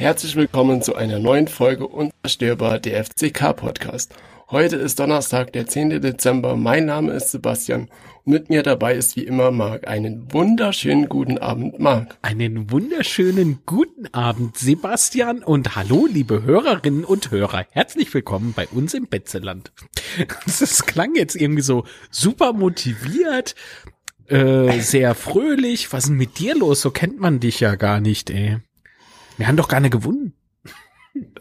Herzlich willkommen zu einer neuen Folge Unzerstörbar der FCK Podcast. Heute ist Donnerstag, der 10. Dezember. Mein Name ist Sebastian und mit mir dabei ist wie immer Marc. Einen wunderschönen guten Abend, Marc. Einen wunderschönen guten Abend, Sebastian und hallo, liebe Hörerinnen und Hörer. Herzlich willkommen bei uns im Betzeland. Das klang jetzt irgendwie so super motiviert, äh, sehr fröhlich. Was ist denn mit dir los? So kennt man dich ja gar nicht, ey. Wir haben doch gar nicht gewonnen.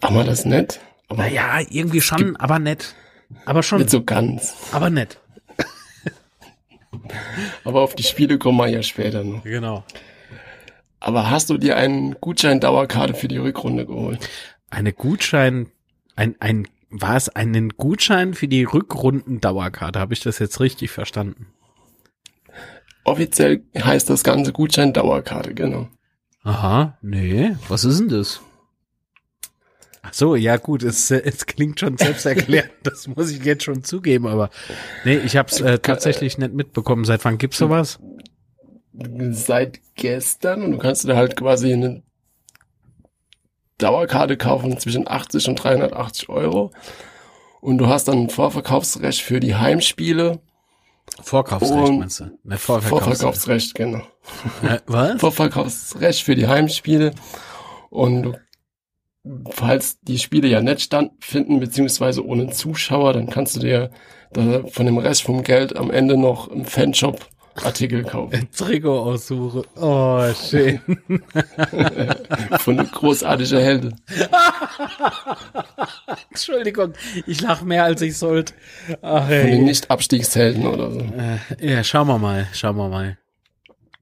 Haben wir das nett? Aber naja, irgendwie schon, aber nett. Aber schon. Nicht so ganz. Aber nett. aber auf die Spiele kommen wir ja später noch. Genau. Aber hast du dir einen Gutschein-Dauerkarte für die Rückrunde geholt? Eine Gutschein, ein, ein, war es einen Gutschein für die Rückrunden-Dauerkarte? Habe ich das jetzt richtig verstanden? Offiziell heißt das ganze Gutschein-Dauerkarte, genau. Aha, nee, was ist denn das? Ach so, ja gut, es, es klingt schon selbsterklärend, das muss ich jetzt schon zugeben, aber nee, ich habe es äh, tatsächlich nicht mitbekommen. Seit wann gibt's sowas? Seit gestern und du kannst dir halt quasi eine Dauerkarte kaufen zwischen 80 und 380 Euro und du hast dann ein Vorverkaufsrecht für die Heimspiele. Vorkaufsrecht meinst du? Ne, Vorverkaufsrecht. Vorverkaufsrecht, genau. Äh, was? Vorverkaufsrecht für die Heimspiele und falls die Spiele ja nicht stattfinden, beziehungsweise ohne Zuschauer, dann kannst du dir von dem Rest vom Geld am Ende noch im Fanshop Artikel kaufen. Trikot aussuche. Oh, schön. Von großartiger Helden. Entschuldigung, ich lache mehr als ich sollte. Ach. Von den Nicht-Abstiegshelden oder so. Äh, ja, schauen wir mal, schauen wir mal.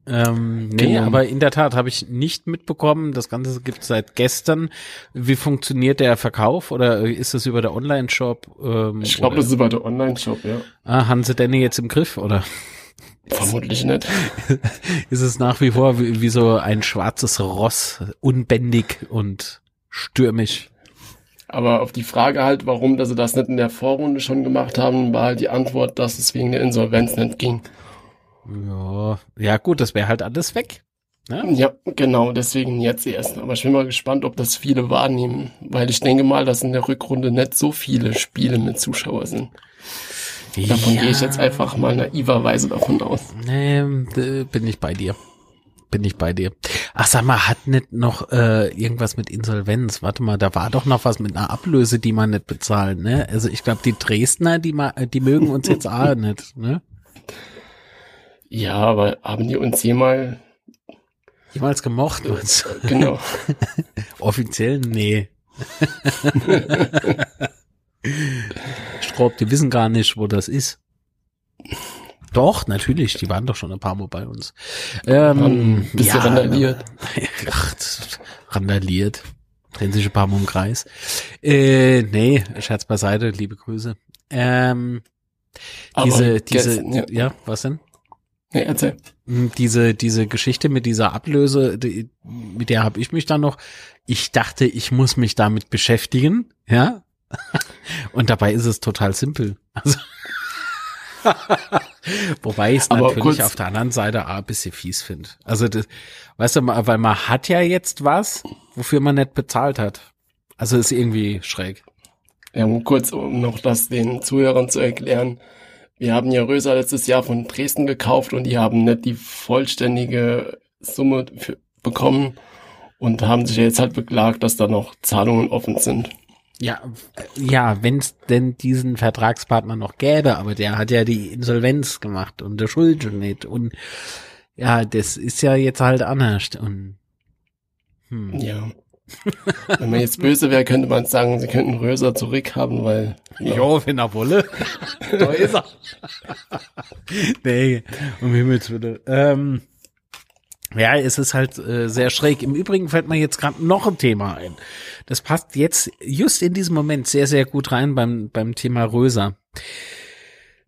Ähm, nee, genau. aber in der Tat habe ich nicht mitbekommen. Das Ganze gibt es seit gestern. Wie funktioniert der Verkauf oder ist das über der Online-Shop? Ähm, ich glaube, das ist über der Online-Shop, ja. Ah, haben sie denn jetzt im Griff, oder? Vermutlich nicht. ist es nach wie vor wie, wie so ein schwarzes Ross, unbändig und stürmisch. Aber auf die Frage halt, warum dass sie das nicht in der Vorrunde schon gemacht haben, war halt die Antwort, dass es wegen der Insolvenz nicht ging. Ja, ja gut, das wäre halt alles weg. Ne? Ja, genau, deswegen jetzt erst. Aber ich bin mal gespannt, ob das viele wahrnehmen, weil ich denke mal, dass in der Rückrunde nicht so viele Spiele mit Zuschauer sind. Davon ja. gehe ich jetzt einfach mal naiverweise davon aus. Nee, bin ich bei dir. Bin ich bei dir. Ach, sag mal, hat nicht noch äh, irgendwas mit Insolvenz? Warte mal, da war doch noch was mit einer Ablöse, die man nicht bezahlt, ne? Also ich glaube, die Dresdner, die, ma die mögen uns jetzt auch nicht, ne? Ja, aber haben die uns jemals jemals gemocht uns? Genau. Offiziell nee. glaube, die wissen gar nicht, wo das ist. Doch, natürlich, die waren doch schon ein paar Mal bei uns. Ähm, bist ja, randaliert? Ach, randaliert. Drehen sich ein paar Mal im Kreis. Äh, nee, Scherz beiseite, liebe Grüße. Ähm, diese, diese, ja. ja, was denn? Nee, erzähl. Hm, diese, diese Geschichte mit dieser Ablöse, die, mit der habe ich mich dann noch, ich dachte, ich muss mich damit beschäftigen, ja. Und dabei ist es total simpel. Also Wobei ich es natürlich auf der anderen Seite auch ein bisschen fies finde. Also, das, weißt du, weil man hat ja jetzt was, wofür man nicht bezahlt hat. Also ist irgendwie schräg. Ja, um kurz, um noch das den Zuhörern zu erklären. Wir haben ja Röser letztes Jahr von Dresden gekauft und die haben nicht die vollständige Summe für, bekommen und haben sich jetzt halt beklagt, dass da noch Zahlungen offen sind. Ja, ja, wenn es denn diesen Vertragspartner noch gäbe, aber der hat ja die Insolvenz gemacht und der Schuld nicht und ja, das ist ja jetzt halt anders und hm. ja. Wenn man jetzt böse wäre, könnte man sagen, sie könnten Röser zurückhaben, weil. Ja, jo, wenn er wolle. da ist er. nee, um Himmels Willen. Ähm, ja, es ist halt äh, sehr schräg. Im Übrigen fällt mir jetzt gerade noch ein Thema ein. Das passt jetzt just in diesem Moment sehr, sehr gut rein beim, beim Thema Röser.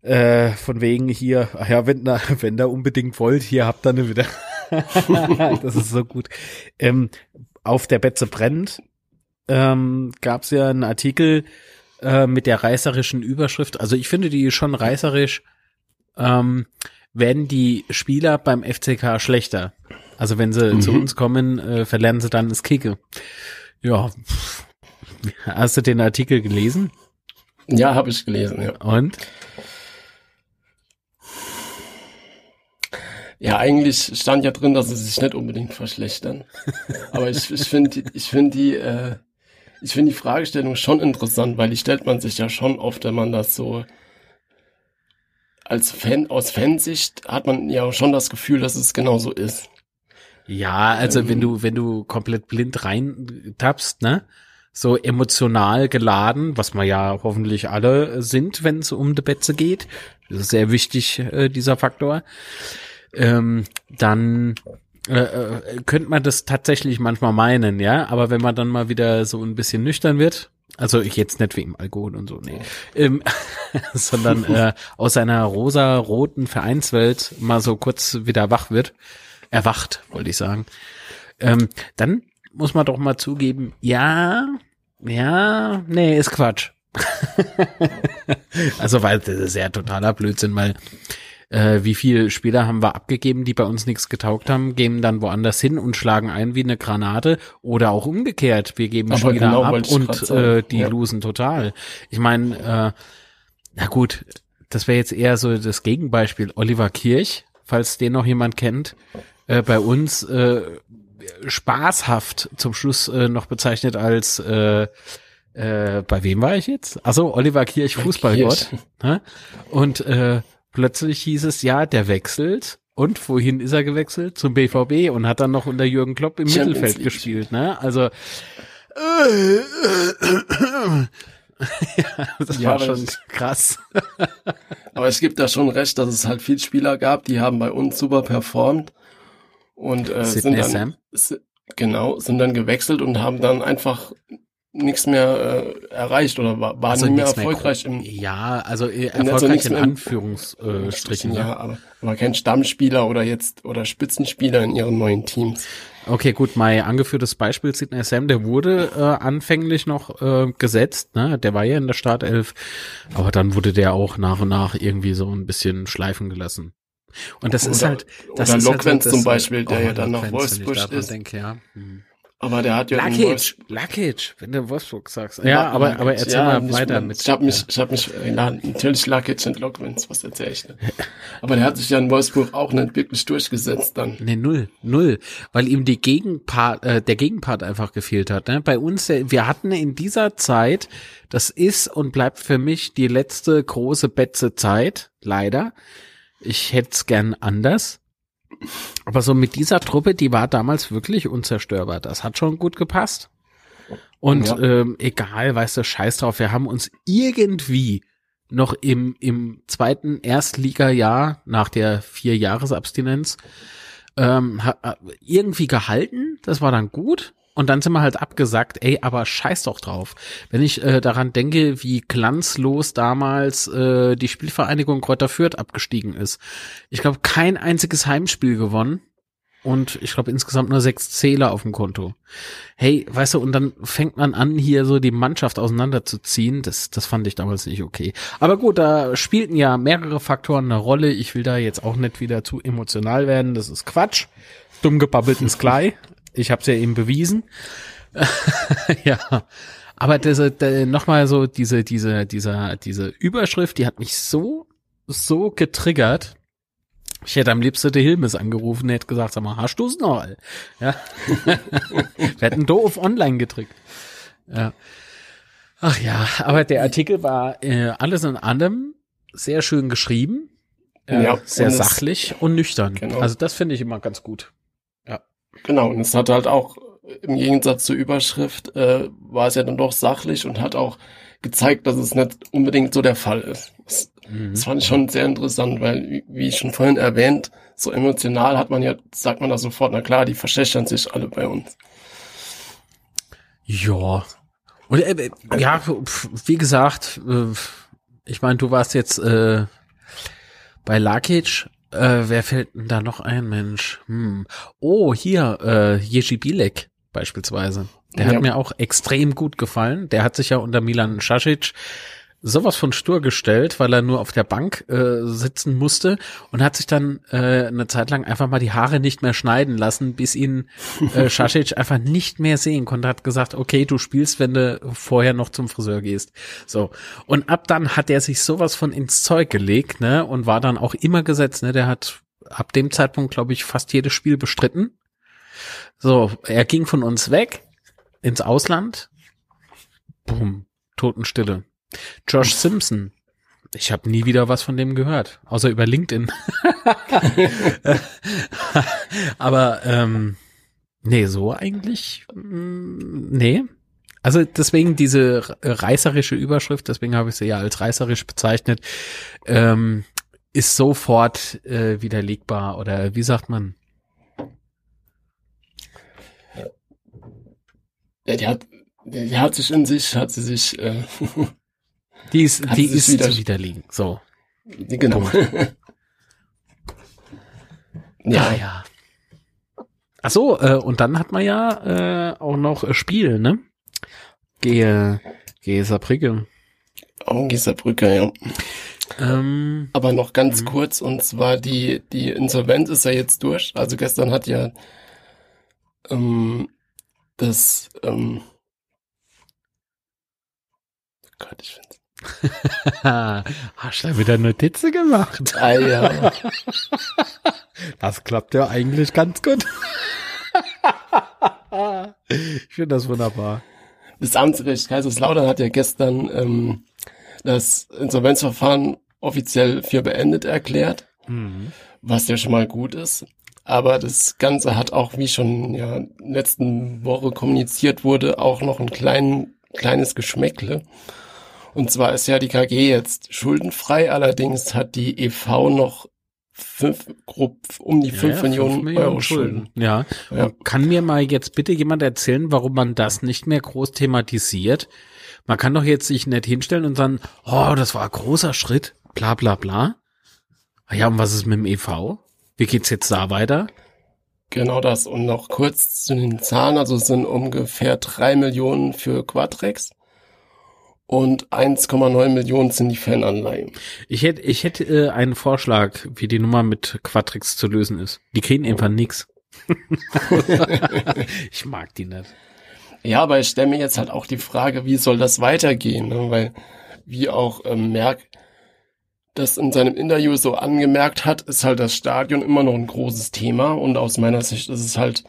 Äh, von wegen hier, ach ja, wenn da, wenn da unbedingt wollt, hier habt ihr ne wieder. das ist so gut. Ähm, auf der Betze brennt, ähm, gab es ja einen Artikel äh, mit der reißerischen Überschrift. Also ich finde die schon reißerisch. Ähm, werden die Spieler beim FCK schlechter? Also wenn sie mhm. zu uns kommen, äh, verlernen sie dann das Kicke. Ja. Hast du den Artikel gelesen? Ja, habe ich gelesen, ja. Und? Ja, eigentlich stand ja drin, dass sie sich nicht unbedingt verschlechtern. Aber ich, ich finde ich finde die, äh, ich finde die Fragestellung schon interessant, weil die stellt man sich ja schon oft, wenn man das so als Fan, aus Fansicht hat man ja schon das Gefühl, dass es genauso ist. Ja, also ähm, wenn du, wenn du komplett blind rein tappst, ne? So emotional geladen, was wir ja hoffentlich alle sind, wenn es um die Betze geht. Das ist sehr wichtig, äh, dieser Faktor ähm, dann äh, äh, könnte man das tatsächlich manchmal meinen, ja. Aber wenn man dann mal wieder so ein bisschen nüchtern wird, also ich jetzt nicht wegen Alkohol und so, nee, ähm, sondern äh, aus seiner rosa-roten Vereinswelt mal so kurz wieder wach wird, erwacht, wollte ich sagen, ähm, dann muss man doch mal zugeben, ja, ja, nee, ist Quatsch. also weil das ist ja totaler Blödsinn, weil äh, wie viel Spieler haben wir abgegeben, die bei uns nichts getaugt haben, gehen dann woanders hin und schlagen ein wie eine Granate oder auch umgekehrt. Wir geben Aber Spieler genau, ab und äh, die ja. losen total. Ich meine, äh, na gut, das wäre jetzt eher so das Gegenbeispiel. Oliver Kirch, falls den noch jemand kennt, äh, bei uns äh, spaßhaft zum Schluss äh, noch bezeichnet als äh, äh, bei wem war ich jetzt? Also Oliver Kirch, Fußballgott. Ne? Und äh, plötzlich hieß es, ja, der wechselt. Und wohin ist er gewechselt? Zum BVB und hat dann noch unter Jürgen Klopp im Champions Mittelfeld League. gespielt, ne? Also ja, das ja, war schon krass. aber es gibt da schon recht, dass es halt viele Spieler gab, die haben bei uns super performt und äh, sind dann Sam? genau sind dann gewechselt und haben dann einfach nichts mehr äh, erreicht oder war, war also nicht mehr erfolgreich mehr, im Ja, also äh, erfolgreich in, in Anführungsstrichen. Ja, aber, aber kein Stammspieler oder jetzt oder Spitzenspieler in ihren neuen Teams. Okay, gut, mein angeführtes Beispiel Sidney Sam, der wurde äh, anfänglich noch äh, gesetzt, ne? Der war ja in der Startelf, aber dann wurde der auch nach und nach irgendwie so ein bisschen schleifen gelassen. Und das oder, ist halt das oder ist Lockwenz halt so, zum Beispiel, der oh, ja dann nach Wolfsburg ist. Denke, ja. Hm. Aber der hat ja Lakic, Lakic, wenn du Wolfsburg sagst. Ja, aber, aber erzähl ja, mal weiter mit. Ich habe mich, ich habe mich, ja, natürlich Lakic und Lockwins, was erzähl ich denn? aber der hat sich ja in Wolfsburg auch nicht wirklich durchgesetzt dann. Nee, null, null, weil ihm die Gegenpart, äh, der Gegenpart einfach gefehlt hat. Ne? Bei uns, äh, wir hatten in dieser Zeit, das ist und bleibt für mich die letzte große Betze Zeit, leider. Ich hätte es gern anders aber so mit dieser Truppe, die war damals wirklich unzerstörbar. Das hat schon gut gepasst. Und ja. ähm, egal, weißt du, scheiß drauf, wir haben uns irgendwie noch im, im zweiten Erstliga-Jahr nach der vier Jahresabstinenz ähm, irgendwie gehalten. Das war dann gut. Und dann sind wir halt abgesagt, ey, aber scheiß doch drauf. Wenn ich äh, daran denke, wie glanzlos damals äh, die Spielvereinigung Kräuter Fürth abgestiegen ist. Ich glaube, kein einziges Heimspiel gewonnen. Und ich glaube insgesamt nur sechs Zähler auf dem Konto. Hey, weißt du, und dann fängt man an, hier so die Mannschaft auseinanderzuziehen. Das, das fand ich damals nicht okay. Aber gut, da spielten ja mehrere Faktoren eine Rolle. Ich will da jetzt auch nicht wieder zu emotional werden. Das ist Quatsch. Dumm gebabbelt ins Klei. Ich habe es ja eben bewiesen. ja. Aber diese, nochmal so diese, diese, dieser, diese Überschrift, die hat mich so, so getriggert. Ich hätte am liebsten der Hilmes angerufen, hätte gesagt, sag mal, hast du's noch? Ja. Wir hätten doof online getrickt. Ja. Ach ja, aber der Artikel war äh, alles in allem sehr schön geschrieben, äh, ja, sehr sachlich und nüchtern. Genau. Also das finde ich immer ganz gut. Genau, und es hat halt auch im Gegensatz zur Überschrift äh, war es ja dann doch sachlich und hat auch gezeigt, dass es nicht unbedingt so der Fall ist. Das, mhm. das fand ich schon sehr interessant, weil, wie ich schon vorhin erwähnt, so emotional hat man ja, sagt man da sofort, na klar, die verschlechtern sich alle bei uns. Ja. Und äh, ja, wie gesagt, äh, ich meine, du warst jetzt äh, bei Lakic äh, wer fällt denn da noch ein, Mensch? Hm. Oh, hier, äh, Jerzy Bilek beispielsweise. Der ja. hat mir auch extrem gut gefallen. Der hat sich ja unter Milan Šašić sowas von stur gestellt, weil er nur auf der Bank äh, sitzen musste und hat sich dann äh, eine Zeit lang einfach mal die Haare nicht mehr schneiden lassen, bis ihn äh, Šašić einfach nicht mehr sehen konnte. Hat gesagt, okay, du spielst, wenn du vorher noch zum Friseur gehst. So und ab dann hat er sich sowas von ins Zeug gelegt, ne, und war dann auch immer gesetzt. Ne, der hat ab dem Zeitpunkt, glaube ich, fast jedes Spiel bestritten. So, er ging von uns weg ins Ausland. Boom, Totenstille. Josh Simpson. Ich habe nie wieder was von dem gehört, außer über LinkedIn. Aber ähm, nee, so eigentlich mm, nee. Also deswegen diese reißerische Überschrift, deswegen habe ich sie ja als reißerisch bezeichnet, ähm, ist sofort äh, widerlegbar oder wie sagt man? Ja, die hat, die hat sich in sich, hat sie sich äh, Die ist, die ist wieder- zu widerlegen. So. Genau. Ja, ja, ja. Ach so, äh, und dann hat man ja äh, auch noch äh, Spiel, ne? Gehe, gehe Saarbrücke. Augengiesserbrücke, ja. Ähm, Aber noch ganz Mhm. kurz, und zwar die, die Insolvenz ist ja jetzt durch. Also gestern hat ja ähm, das ähm, Gott, ich find's. hast du wieder Notizen gemacht? Ah ja. Das klappt ja eigentlich ganz gut. ich finde das wunderbar. Das Amtsgericht Kaiserslautern hat ja gestern ähm, das Insolvenzverfahren offiziell für beendet erklärt, Mhm. was ja schon mal gut ist. Aber das Ganze hat auch, wie schon ja letzten Woche kommuniziert wurde, auch noch ein klein, kleines Geschmäckle. Und zwar ist ja die KG jetzt schuldenfrei, allerdings hat die EV noch fünf, grob um die fünf ja, Millionen, fünf Euro Schulden. Ja. Ja. Und Kann mir mal jetzt bitte jemand erzählen, warum man das nicht mehr groß thematisiert? Man kann doch jetzt sich nicht hinstellen und sagen, oh, das war ein großer Schritt, bla bla bla. Ah Ja, und was ist mit dem EV? Wie geht's jetzt da weiter? Genau das. Und noch kurz zu den Zahlen. Also es sind ungefähr drei Millionen für Quadrex und 1,9 Millionen sind die Fananleihen. Ich hätte, ich hätte äh, einen Vorschlag, wie die Nummer mit Quatrix zu lösen ist. Die kriegen einfach nix. ich mag die nicht. Ja, aber ich stelle mir jetzt halt auch die Frage, wie soll das weitergehen? Ne? Weil, wie auch ähm, Merck das in seinem Interview so angemerkt hat, ist halt das Stadion immer noch ein großes Thema. Und aus meiner Sicht ist es halt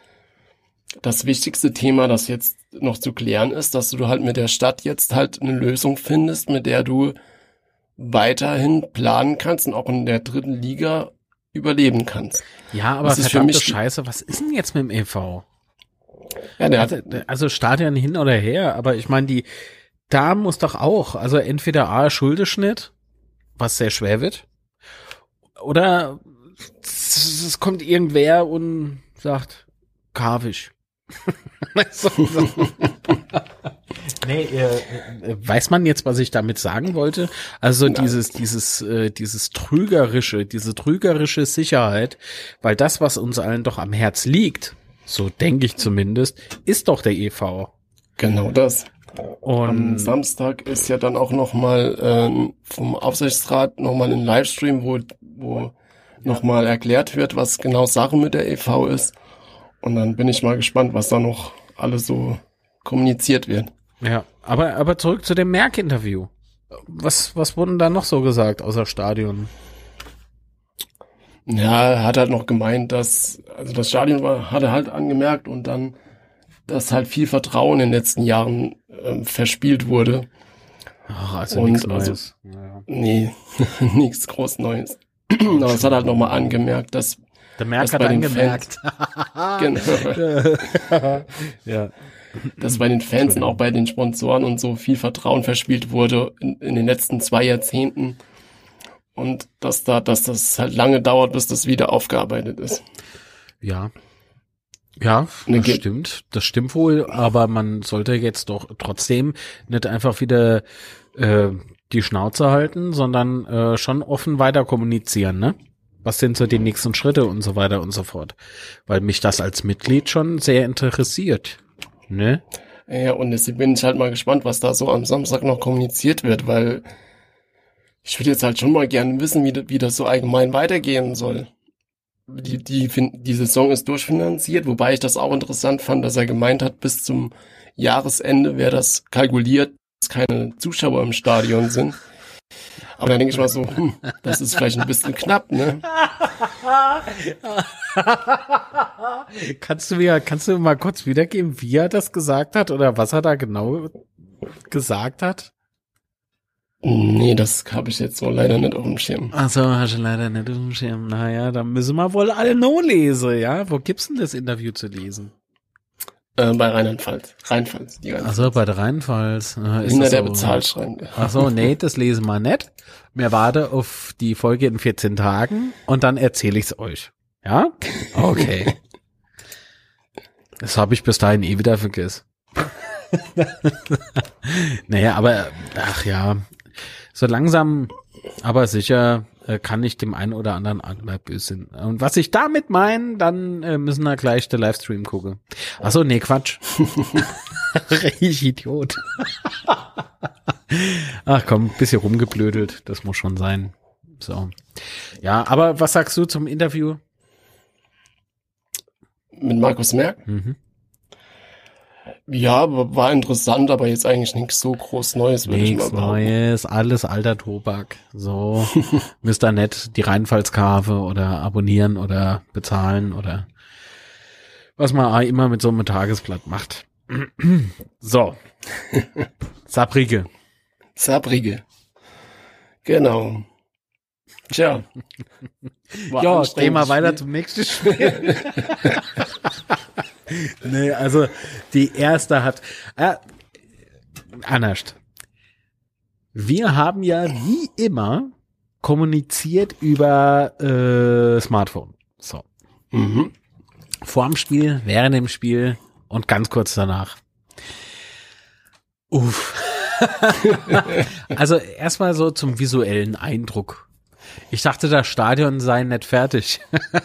das wichtigste Thema, das jetzt noch zu klären ist, dass du halt mit der Stadt jetzt halt eine Lösung findest, mit der du weiterhin planen kannst und auch in der dritten Liga überleben kannst. Ja, aber Das ist für mich- Scheiße, was ist denn jetzt mit dem EV? Ja, der Also, also Stadion hin oder her, aber ich meine, die, da muss doch auch, also entweder A, Schuldeschnitt, was sehr schwer wird, oder es es kommt irgendwer und sagt, Kavisch. nee, äh, äh, weiß man jetzt, was ich damit sagen wollte? Also Nein. dieses, dieses, äh, dieses trügerische, diese trügerische Sicherheit, weil das, was uns allen doch am Herz liegt, so denke ich zumindest, ist doch der EV. genau das. Am Und Samstag ist ja dann auch nochmal ähm, vom Aufsichtsrat nochmal ein Livestream, wo, wo nochmal erklärt wird, was genau Sache mit der EV ist. Und dann bin ich mal gespannt, was da noch alles so kommuniziert wird. ja, aber aber zurück zu dem Merck-Interview. Was was wurden da noch so gesagt außer Stadion? Ja, er hat halt noch gemeint, dass, also das Stadion war, hat er halt angemerkt und dann, dass halt viel Vertrauen in den letzten Jahren ähm, verspielt wurde. Ach, also Und nichts also- Neues. Ja. Nee, nichts groß Neues. Aber es hat halt nochmal angemerkt, dass Der Merck hat bei den angemerkt. Genau. ja. dass bei den Fans und auch bei den Sponsoren und so viel Vertrauen verspielt wurde in, in den letzten zwei Jahrzehnten. Und dass da, dass das halt lange dauert, bis das wieder aufgearbeitet ist. Ja. Ja, Ne, das stimmt. Das stimmt wohl, aber man sollte jetzt doch trotzdem nicht einfach wieder äh, die Schnauze halten, sondern äh, schon offen weiter kommunizieren, ne? Was sind so die nächsten Schritte und so weiter und so fort. Weil mich das als Mitglied schon sehr interessiert. Ne? Ja, und deswegen bin ich halt mal gespannt, was da so am Samstag noch kommuniziert wird, weil ich würde jetzt halt schon mal gerne wissen, wie, wie das so allgemein weitergehen soll. Die, die, die Saison ist durchfinanziert, wobei ich das auch interessant fand, dass er gemeint hat, bis zum Jahresende wäre das kalkuliert, dass keine Zuschauer im Stadion sind. Aber dann denke ich mal so, hm, das ist vielleicht ein bisschen knapp, ne? kannst du mir, kannst du mal kurz wiedergeben, wie er das gesagt hat oder was er da genau gesagt hat? Nee, das habe ich jetzt so leider nicht auf dem Schirm. Ach so, hast du leider nicht auf dem Schirm. Naja, dann müssen wir wohl alle no lesen, ja? Wo gibt's denn das Interview zu lesen? Äh, bei Rheinland-Pfalz. Rheinpfalz. Ach so, bei der Rheinpfalz. Äh, Hinter der so? Ach so, nee, das lesen wir nicht. Mir warte auf die Folge in 14 Tagen und dann erzähle ich's euch. Ja? Okay. das habe ich bis dahin eh wieder vergessen. naja, aber ach ja, so langsam, aber sicher kann ich dem einen oder anderen Angler sein. Und was ich damit meine, dann äh, müssen wir gleich der Livestream gucken. Ach so, nee, Quatsch. ich Idiot. Ach komm, bisschen rumgeblödelt, das muss schon sein. So. Ja, aber was sagst du zum Interview? Mit Markus Merck? Mhm. Ja, war interessant, aber jetzt eigentlich nichts so groß Neues, würde ich mal sagen. Neues, alles alter Tobak. So, müsst ihr nicht die Reinfallskave oder abonnieren oder bezahlen oder was man immer mit so einem Tagesblatt macht. so. Sabrige. Sabrige. Genau. Tja. ja, gehen wir weiter zum nächsten Spiel. Nee, also die erste hat. Äh, anders. Wir haben ja wie immer kommuniziert über äh, Smartphone. So. Mhm. Vor dem Spiel, während dem Spiel und ganz kurz danach. Uff. also erstmal so zum visuellen Eindruck. Ich dachte, das Stadion sei nicht fertig.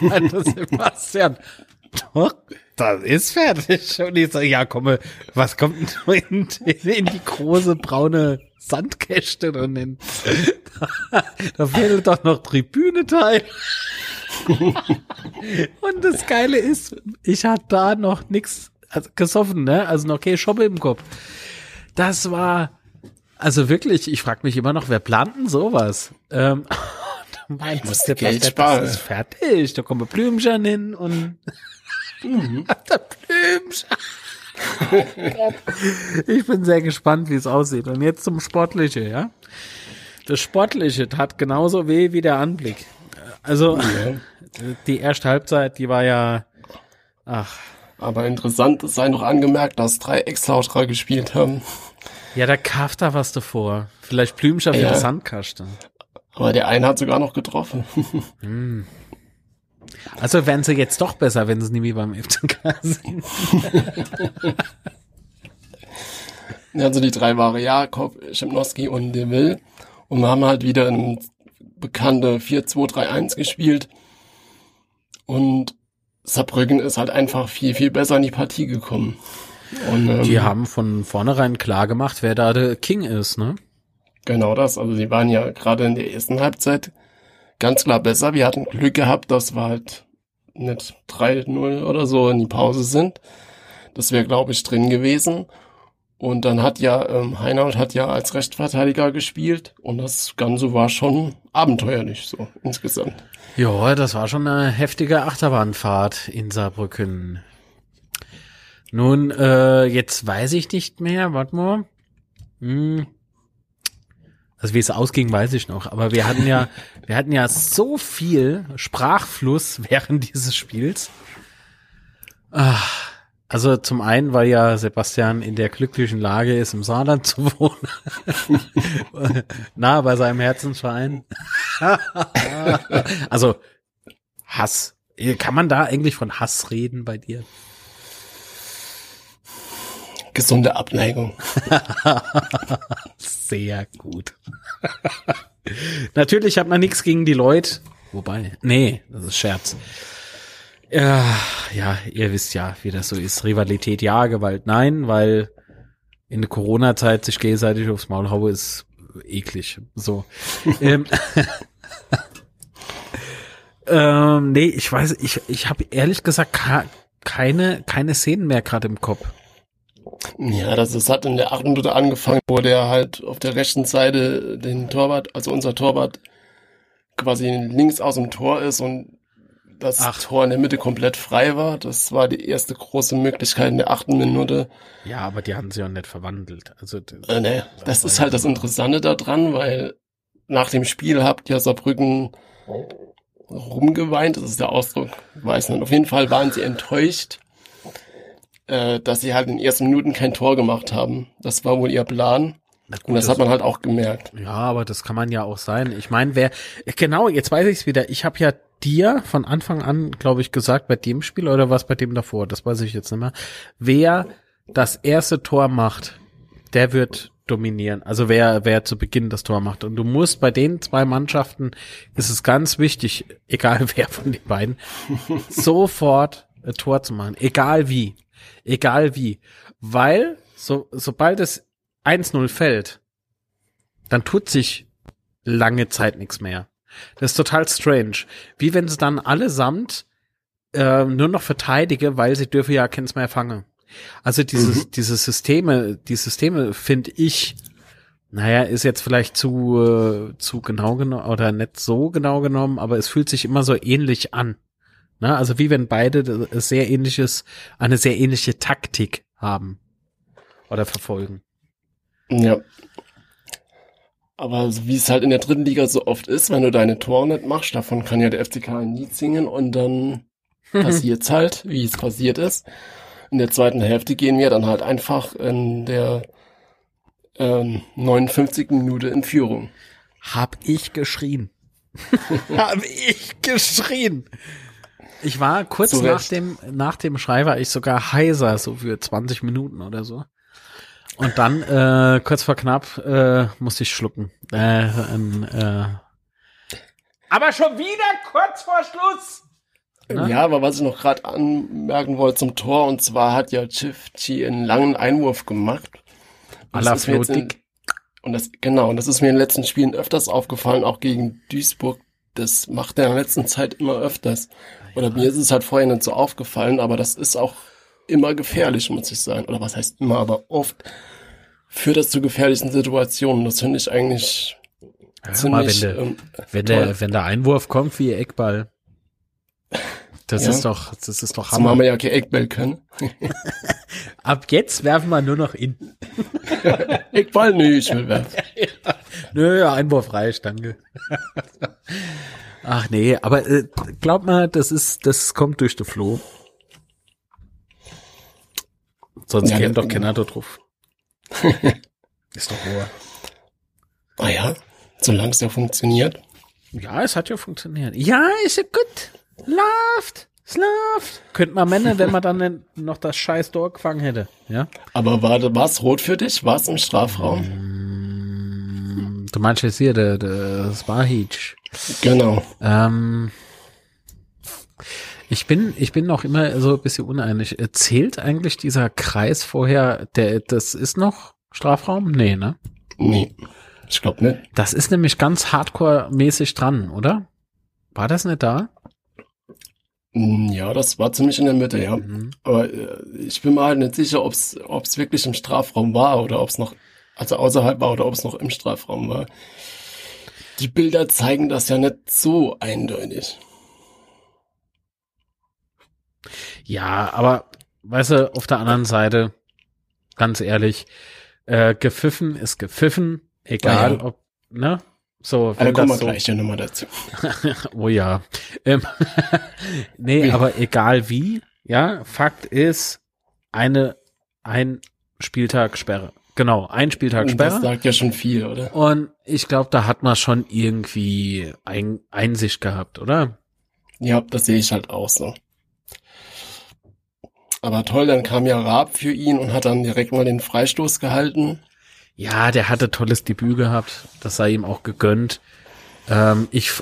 Sebastian, doch, das ist fertig. Und ich sage, ja, komm, was kommt denn in, in die große braune Sandkäste und in, da fehlt doch noch Tribüneteil. und das Geile ist, ich hatte da noch nix also gesoffen, ne? Also noch keine Schoppe im Kopf. Das war, also wirklich, ich frage mich immer noch, wer plant denn sowas? Ähm, meinst, muss Geld sparen. Das ist fertig, da kommen Blümchen hin und Mhm. Der Blümchen. ich bin sehr gespannt, wie es aussieht. Und jetzt zum Sportliche, ja. Das Sportliche tat genauso weh wie der Anblick. Also, ja. die erste Halbzeit, die war ja, ach. Aber interessant, es sei noch angemerkt, dass drei Ex-Lauterer gespielt haben. Ja, da kauft da was davor. Vielleicht Blümchen ja. für Sandkaste. Aber der eine hat sogar noch getroffen. hm. Also werden sie jetzt doch besser, wenn sie nie wie beim FCK sind. also die drei waren Jakob, Schimnowski und Deville. Und wir haben halt wieder ein bekannte 4-2-3-1 gespielt. Und Saarbrücken ist halt einfach viel, viel besser in die Partie gekommen. Und, ähm, die haben von vornherein klar gemacht, wer da der King ist, ne? Genau das. Also sie waren ja gerade in der ersten Halbzeit ganz klar besser. Wir hatten Glück gehabt, dass wir halt nicht 3-0 oder so in die Pause sind. Das wäre, glaube ich, drin gewesen. Und dann hat ja ähm, Heinaut hat ja als Rechtsverteidiger gespielt und das Ganze war schon abenteuerlich so insgesamt. Ja, das war schon eine heftige Achterbahnfahrt in Saarbrücken. Nun, äh, jetzt weiß ich nicht mehr, warte mal. Hm, also wie es ausging, weiß ich noch. Aber wir hatten ja, wir hatten ja so viel Sprachfluss während dieses Spiels. Ach, also zum einen, weil ja Sebastian in der glücklichen Lage ist, im Saarland zu wohnen. nah bei seinem Herzensverein. also Hass. Kann man da eigentlich von Hass reden bei dir? Gesunde Abneigung. Sehr gut. Natürlich hat man nichts gegen die Leute. Wobei, nee, das ist Scherz. Ja, ja, ihr wisst ja, wie das so ist. Rivalität ja, Gewalt nein, weil in der Corona-Zeit sich gegenseitig aufs Maul haue ist eklig. So. ähm, ähm, nee, ich weiß, ich, ich habe ehrlich gesagt keine, keine Szenen mehr gerade im Kopf. Ja, das ist, hat in der achten Minute angefangen, wo der halt auf der rechten Seite den Torwart, also unser Torwart, quasi links aus dem Tor ist und das Ach. Tor in der Mitte komplett frei war. Das war die erste große Möglichkeit in der achten Minute. Ja, aber die haben sie auch nicht verwandelt. Also äh, nee, das, das ist halt das Interessante daran, weil nach dem Spiel habt ihr Saarbrücken rumgeweint, das ist der Ausdruck, weiß nicht. Auf jeden Fall waren sie enttäuscht, äh, dass sie halt in den ersten Minuten kein Tor gemacht haben. Das war wohl ihr Plan. Gut, und das, das, hat man halt auch gemerkt. Ja, aber das kann man ja auch sein. Ich meine, wer genau, jetzt weiß ich es wieder. Ich habe ja dir von Anfang an, glaube ich, gesagt, bei dem Spiel oder was bei dem davor, das weiß ich jetzt nicht mehr. Wer das erste Tor macht, der wird dominieren. Also wer, wer zu Beginn das Tor macht. Und du musst bei den zwei Mannschaften, ist es ganz wichtig, egal wer von den beiden, sofort ein Tor zu machen. Egal wie. Egal wie. Weil, so, sobald es 1-0 fällt, dann tut sich lange Zeit nichts mehr. Das ist total strange. Wie wenn sie dann allesamt äh, nur noch verteidige, weil sie dürfen ja keins mehr fangen. Also dieses, mhm. diese Systeme, die Systeme finde ich, naja, ist jetzt vielleicht zu, äh, zu genau genommen oder nicht so genau genommen, aber es fühlt sich immer so ähnlich an. Ne? Also wie wenn beide sehr ähnliches, eine sehr ähnliche Taktik haben oder verfolgen. Ja. Aber wie es halt in der dritten Liga so oft ist, wenn du deine Tore nicht machst, davon kann ja der FCK ein Lied singen und dann passiert's halt, wie es passiert ist. In der zweiten Hälfte gehen wir dann halt einfach in der ähm, 59. Minute in Führung. Hab ich geschrien. Hab ich geschrien. Ich war kurz so nach dem, nach dem Schrei war ich sogar heiser, so für 20 Minuten oder so. Und dann, äh, kurz vor knapp, äh, musste ich schlucken. Äh, äh, aber schon wieder kurz vor Schluss. Ne? Ja, aber was ich noch gerade anmerken wollte zum Tor, und zwar hat ja Chifchi einen langen Einwurf gemacht. Und das in, und das, genau, und das ist mir in den letzten Spielen öfters aufgefallen, auch gegen Duisburg. Das macht er in der letzten Zeit immer öfters. Oder mir ist es halt vorher nicht so aufgefallen, aber das ist auch immer gefährlich, muss ich sagen. Oder was heißt immer, aber oft führt das zu gefährlichen Situationen. Das finde ich eigentlich ja, ziemlich, mal, wenn, der, ähm, wenn, der, wenn der Einwurf kommt wie Eckball, das ja. ist doch, das ist doch Hammer. Zumal wir ja kein Eckball können. Ab jetzt werfen wir nur noch in. Eckball, nö, ich will werfen. ja. Nö, Einwurf reicht, danke. Ach nee, aber äh, glaub mal, das ist, das kommt durch den Floh. Sonst ja, käme doch keiner da drauf. ist doch wahr. Ah ja, solange es ja funktioniert. Ja, es hat ja funktioniert. Ja, ist ja gut. Läuft. Es läuft. Könnte man meinen, wenn man dann noch das scheiß Tor gefangen hätte. Ja. Aber war was rot für dich? War es im Strafraum? Mm, du meinst jetzt hier, der, der Sparhic. Genau. Ähm, ich bin, ich bin noch immer so ein bisschen uneinig. Zählt eigentlich dieser Kreis vorher, der, das ist noch Strafraum? Nee, ne? Nee. Ich glaube nicht. Das ist nämlich ganz hardcore-mäßig dran, oder? War das nicht da? Ja, das war ziemlich in der Mitte, ja. Mhm. Aber äh, ich bin mir halt nicht sicher, ob es wirklich im Strafraum war oder ob es noch, also außerhalb war oder ob es noch im Strafraum war. Die Bilder zeigen das ja nicht so eindeutig. Ja, aber weißt du, auf der anderen Seite, ganz ehrlich, äh, gepfiffen ist gepfiffen, egal ja. ob, ne? So, wenn da kommen wir so, gleich ja nochmal dazu. oh ja. Ähm, nee, wie? aber egal wie, ja, Fakt ist, eine, ein Spieltag Sperre. Genau, ein Spieltag Sperre. Das sagt ja schon viel, oder? Und ich glaube, da hat man schon irgendwie ein, Einsicht gehabt, oder? Ja, das sehe ich halt auch so. Aber toll, dann kam ja Raab für ihn und hat dann direkt mal den Freistoß gehalten. Ja, der hatte tolles Debüt gehabt. Das sei ihm auch gegönnt. Ähm, ich,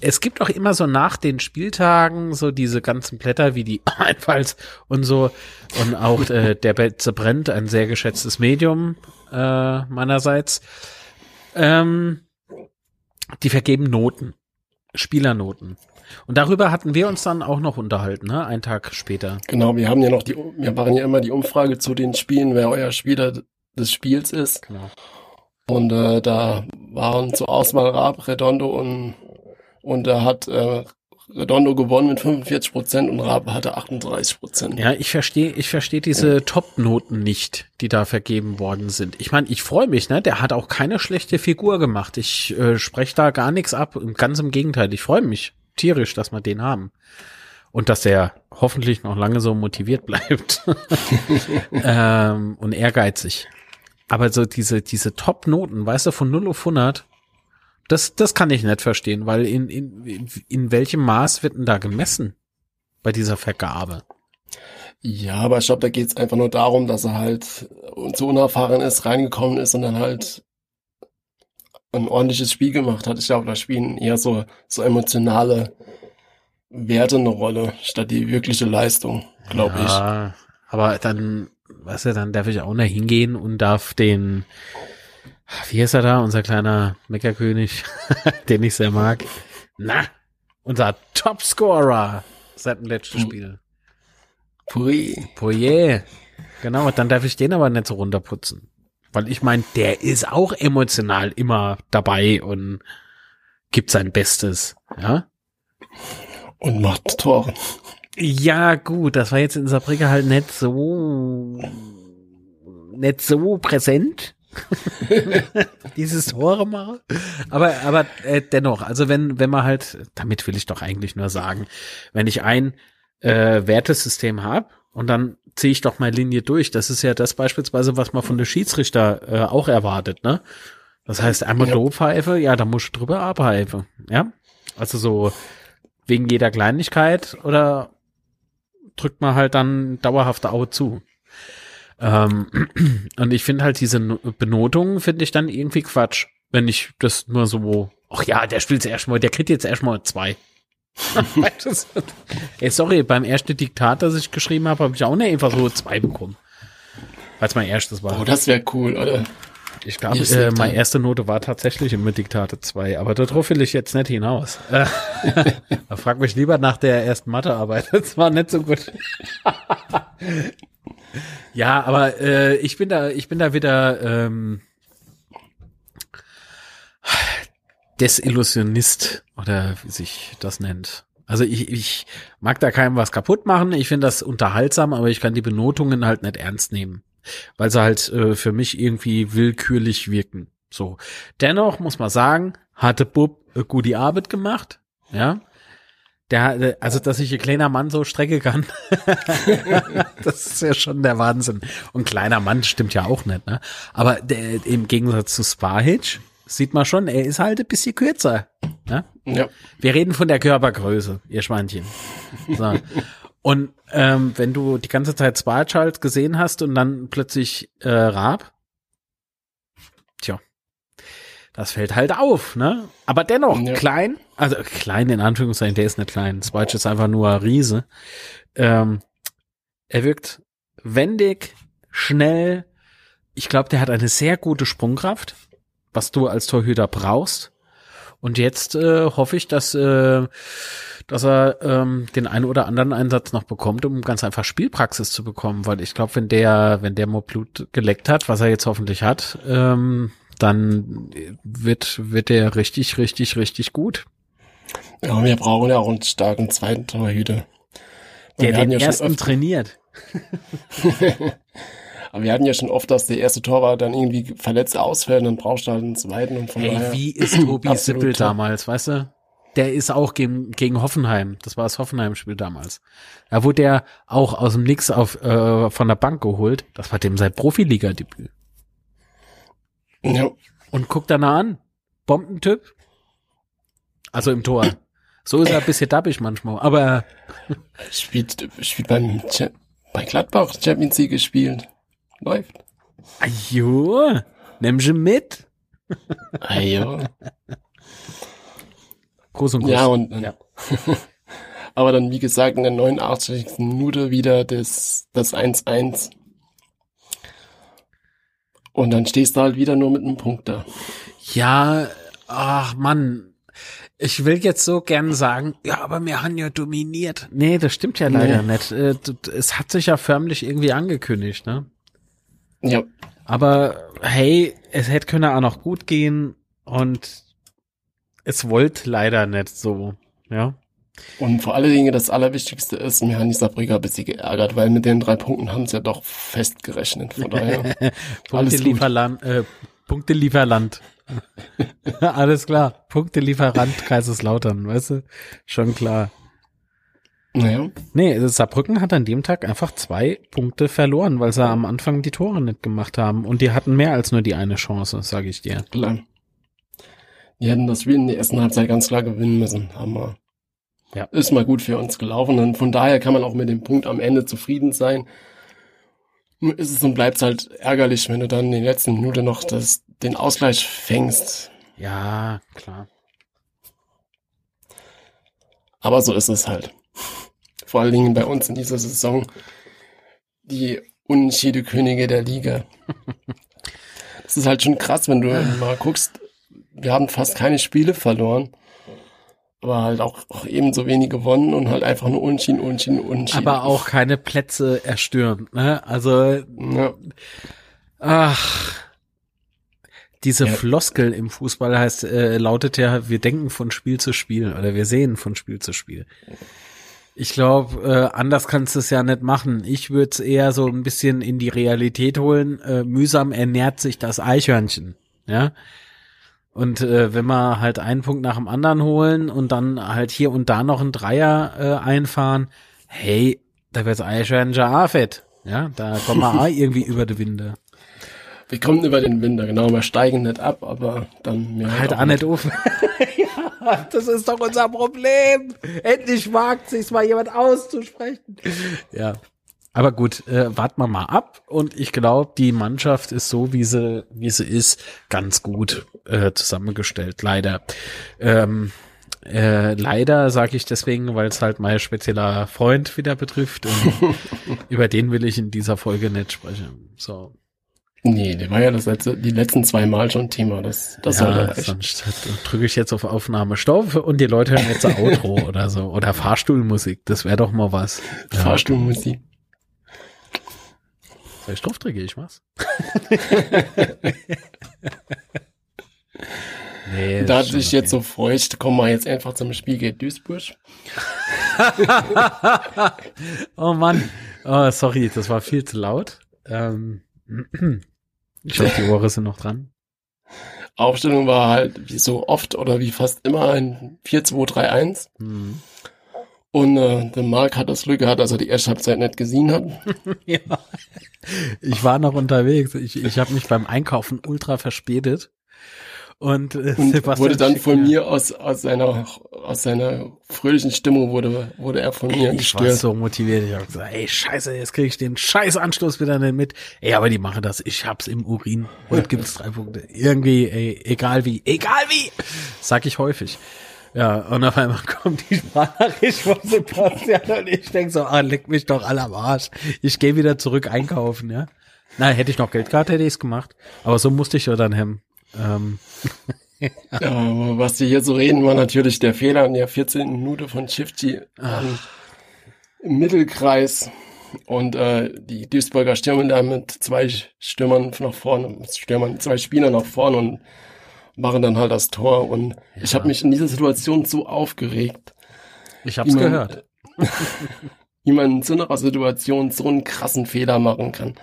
es gibt auch immer so nach den Spieltagen so diese ganzen Blätter wie die Einfalls und so und auch äh, der Betze brennt, ein sehr geschätztes Medium äh, meinerseits. Ähm, die vergeben Noten, Spielernoten. Und darüber hatten wir uns dann auch noch unterhalten, ne? Einen Tag später. Genau, wir haben ja noch die, wir machen ja immer die Umfrage zu den Spielen, wer euer Spieler des Spiels ist. Genau. Und äh, da waren zur Auswahl Raab, Redondo und und da hat äh, Redondo gewonnen mit 45 Prozent und Raab hatte 38 Prozent. Ja, ich verstehe, ich verstehe diese ja. Top-Noten nicht, die da vergeben worden sind. Ich meine, ich freue mich, ne? Der hat auch keine schlechte Figur gemacht. Ich äh, spreche da gar nichts ab. Ganz im Gegenteil, ich freue mich tierisch, dass wir den haben. Und dass er hoffentlich noch lange so motiviert bleibt. ähm, und ehrgeizig. Aber so diese, diese Top-Noten, weißt du, von 0 auf 100, das, das kann ich nicht verstehen, weil in, in, in welchem Maß wird denn da gemessen bei dieser Vergabe? Ja, aber ich glaube, da geht es einfach nur darum, dass er halt so unerfahren ist, reingekommen ist und dann halt ein ordentliches Spiel gemacht hat. Ich glaube, da spielen eher so, so emotionale Werte eine Rolle, statt die wirkliche Leistung, glaube ja, ich. Aber dann weißt du, dann darf ich auch noch hingehen und darf den, wie ist er da, unser kleiner Meckerkönig, den ich sehr mag. Na, unser Topscorer seit dem letzten Spiel. Poirier. Poirier. Genau, dann darf ich den aber nicht so runterputzen. Weil ich meine, der ist auch emotional immer dabei und gibt sein Bestes, ja. Und macht Tore. Ja, gut, das war jetzt in Saarbrücken halt nicht so, nicht so präsent. Dieses Tore machen. Aber, aber äh, dennoch, also wenn, wenn man halt, damit will ich doch eigentlich nur sagen, wenn ich ein äh, Wertesystem habe und dann ziehe ich doch meine Linie durch. Das ist ja das beispielsweise, was man von der Schiedsrichter äh, auch erwartet, ne? Das heißt, einmal ja. Doppfeife, ja, da musst du drüber abheifen, ja? Also so wegen jeder Kleinigkeit oder drückt man halt dann dauerhaft Auge zu. Ähm, und ich finde halt diese Benotung finde ich dann irgendwie Quatsch, wenn ich das nur so, ach ja, der spielt erstmal, der kriegt jetzt erstmal zwei. Ey, sorry, beim ersten Diktat, das ich geschrieben habe, habe ich auch nicht einfach so zwei bekommen. Weil es mein erstes war. Oh, das wäre cool, oder? Ich glaube, äh, meine erste Note war tatsächlich immer Diktate 2, aber darauf will ich jetzt nicht hinaus. Äh, frag mich lieber nach der ersten Mathearbeit. Das war nicht so gut. ja, aber äh, ich bin da, ich bin da wieder ähm, Desillusionist oder wie sich das nennt. Also ich, ich mag da keinem was kaputt machen. Ich finde das unterhaltsam, aber ich kann die Benotungen halt nicht ernst nehmen weil sie halt äh, für mich irgendwie willkürlich wirken. So. Dennoch muss man sagen, hatte Bub äh, gut die Arbeit gemacht, ja. Der, äh, also, dass ich ein kleiner Mann so strecke kann, das ist ja schon der Wahnsinn. Und kleiner Mann stimmt ja auch nicht, ne? Aber der, im Gegensatz zu Sparhitch sieht man schon, er ist halt ein bisschen kürzer. Ne? Ja. Wir reden von der Körpergröße, ihr Schweinchen. So. Und ähm, wenn du die ganze Zeit Sparchild gesehen hast und dann plötzlich äh, Raab, tja, das fällt halt auf, ne? Aber dennoch ja. klein, also klein in Anführungszeichen, der ist nicht klein. Sparch ist einfach nur ein Riese. Ähm, er wirkt wendig, schnell. Ich glaube, der hat eine sehr gute Sprungkraft, was du als Torhüter brauchst. Und jetzt äh, hoffe ich, dass äh, dass er ähm, den einen oder anderen Einsatz noch bekommt, um ganz einfach Spielpraxis zu bekommen, weil ich glaube, wenn der, wenn der mal Blut geleckt hat, was er jetzt hoffentlich hat, ähm, dann wird, wird der richtig, richtig, richtig gut. Ja, wir brauchen ja auch einen starken zweiten Torhüter. Der den ja ersten trainiert. Aber wir hatten ja schon oft, dass der erste Tor war dann irgendwie verletzt ausfällt und dann brauchst du halt einen zweiten und von Ey, daher. Wie ist Tobi Sippel damals, weißt du? der ist auch gegen, gegen Hoffenheim. Das war das Hoffenheim-Spiel damals. Da wurde der auch aus dem Nix auf, äh, von der Bank geholt. Das war dem sein Profiliga-Debüt. Ja. Und guck da nah an. Bombentyp. Also im Tor. So ist er ein bisschen dappig manchmal, aber. Spielt, spielt beim, bei Gladbach Champions League gespielt. Läuft. Ajo, nimm sie mit. Ajo. Groß und groß. Ja, und Ja. aber dann, wie gesagt, in der 89. Minute wieder das, das 1-1. Und dann stehst du halt wieder nur mit einem Punkt da. Ja, ach Mann. Ich will jetzt so gern sagen, ja, aber wir haben ja dominiert. Nee, das stimmt ja leider Nee. nicht. Äh, Es hat sich ja förmlich irgendwie angekündigt, ne? Ja, Aber hey, es hätte können auch noch gut gehen und es wollte leider nicht so, ja. und vor allen Dingen das Allerwichtigste ist, mir haben die Saarbrücker ein bisschen geärgert, weil mit den drei Punkten haben sie ja doch festgerechnet. Von daher, Alles gut. Punktelieferland, äh, Punktelieferland. Alles klar. Punktelieferant Kaiserslautern, weißt du? Schon klar. Naja, Nee, Saarbrücken hat an dem Tag einfach zwei Punkte verloren, weil sie am Anfang die Tore nicht gemacht haben. Und die hatten mehr als nur die eine Chance, sage ich dir. klar. Die hätten das Spiel in der ersten Halbzeit ganz klar gewinnen müssen. Wir. Ja. Ist mal gut für uns gelaufen. Und von daher kann man auch mit dem Punkt am Ende zufrieden sein. Nur ist es und bleibt halt ärgerlich, wenn du dann in der letzten Minute noch das, den Ausgleich fängst. Ja, klar. Aber so ist es halt. Vor allen Dingen bei uns in dieser Saison die unschiede Könige der Liga. Das ist halt schon krass, wenn du mal guckst, wir haben fast keine Spiele verloren, aber halt auch, auch ebenso wenig gewonnen und halt einfach nur Unschieden, Unschieden, Unschieden. Aber auch keine Plätze erstürmt, ne? Also, Ja, ach. Diese Ja. Floskel im Fußball heißt, äh, lautet ja, wir denken von Spiel zu Spiel oder wir sehen von Spiel zu Spiel. Ich glaube, äh, anders kannst du es ja nicht machen. Ich würde es eher so ein bisschen in die Realität holen. Äh, mühsam ernährt sich das Eichhörnchen, ja. Und äh, wenn wir halt einen Punkt nach dem anderen holen und dann halt hier und da noch einen Dreier äh, einfahren, hey, da wird's Eichhörnchen auch fett. Ja, da kommen wir auch irgendwie über die Winde. wir kommen über den Winter, genau, wir steigen nicht ab, aber dann mehr Halt auch nicht auf. das ist doch unser Problem. Endlich wagt sich's mal jemand auszusprechen. Ja. Aber gut, äh, warten wir mal ab. Und ich glaube, die Mannschaft ist so, wie sie, wie sie ist, ganz gut äh, zusammengestellt. Leider. Ähm, äh, leider sage ich deswegen, weil es halt mein spezieller Freund wieder betrifft. Und über den will ich in dieser Folge nicht sprechen. So. Nee, der war ja das letzte, die letzten zwei Mal schon Thema. Das, das soll ja, ja reichen. sonst drücke ich jetzt auf Aufnahme Stopp und die Leute hören jetzt ein Outro oder so. Oder Fahrstuhlmusik, das wäre doch mal was. Ja. Fahrstuhlmusik. Soll ich drauf drücke ich was? nee, Da ist schon dich jetzt so feucht, kommen wir jetzt einfach zum Spiel gegen Duisburg. Oh Mann. Oh, sorry, das war viel zu laut. Ähm, ich hoffe, die Ohren sind noch dran. Aufstellung war halt wie so oft oder wie fast immer ein 4-2-3-1. Hm. Und äh, der Marc hat das Glück gehabt, dass er die erste Halbzeit nicht gesehen hat. Ja. Ich war noch unterwegs. Ich, ich habe mich beim Einkaufen ultra verspätet. Und, äh, Und Sebastian wurde dann von mir- mir aus, aus seiner aus seiner fröhlichen Stimmung wurde, wurde er von mir Ich war gestört. so motiviert. Ich habe gesagt, ey, scheiße, jetzt kriege ich den scheiß Anschluss wieder nicht mit. Ey, aber die machen das. Ich hab's im Urin. Heute gibt's drei Punkte. Irgendwie, ey, egal wie. Egal wie! Sag ich häufig. Ja, und auf einmal kommt die Sprachnachricht von Sebastian und ich denk so, ah, leck mich doch alle am Arsch. Ich gehe wieder zurück einkaufen, ja. Na, hätte ich noch Geld gehabt, hätte ich's gemacht. Aber so musste ich ja dann hem. Ähm, Ja, aber was wir hier so reden, war natürlich der Fehler in der 14. Minute von Shifty ähm, im Mittelkreis. Und äh, die Duisburger stürmen da mit zwei Stürmern nach vorne, Stürmern, zwei Spielern nach vorne und machen dann halt das Tor. Und ich habe mich in dieser Situation so aufgeregt. ich man- gehört. Wie man in so einer Situation so einen krassen Fehler machen kann.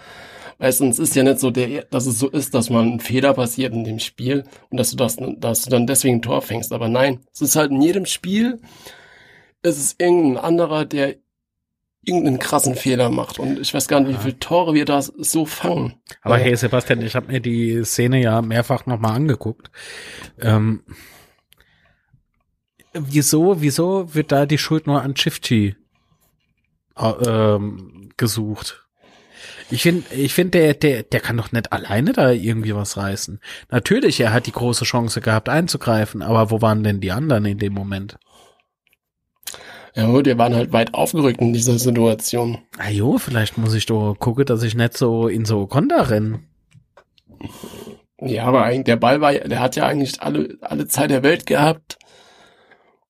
Weißt du, es ist ja nicht so, der, dass es so ist, dass man ein Fehler passiert in dem Spiel und dass du das, dass du dann deswegen ein Tor fängst. Aber nein, es ist halt in jedem Spiel, es ist irgendein anderer, der irgendeinen krassen Fehler macht. Und ich weiß gar nicht, wie viele Tore wir da so fangen. Aber hey Sebastian, ich habe mir die Szene ja mehrfach nochmal angeguckt. Ähm, wieso, wieso wird da die Schuld nur an Shifty äh, ähm, gesucht? Ich finde, ich finde, der, der, der kann doch nicht alleine da irgendwie was reißen. Natürlich, er hat die große Chance gehabt einzugreifen, aber wo waren denn die anderen in dem Moment? Ja gut, wir waren halt weit aufgerückt in dieser Situation. Ah jo, vielleicht muss ich doch gucken, dass ich nicht so in so Konter renne. Ja, aber eigentlich, der Ball war, der hat ja eigentlich alle, alle Zeit der Welt gehabt.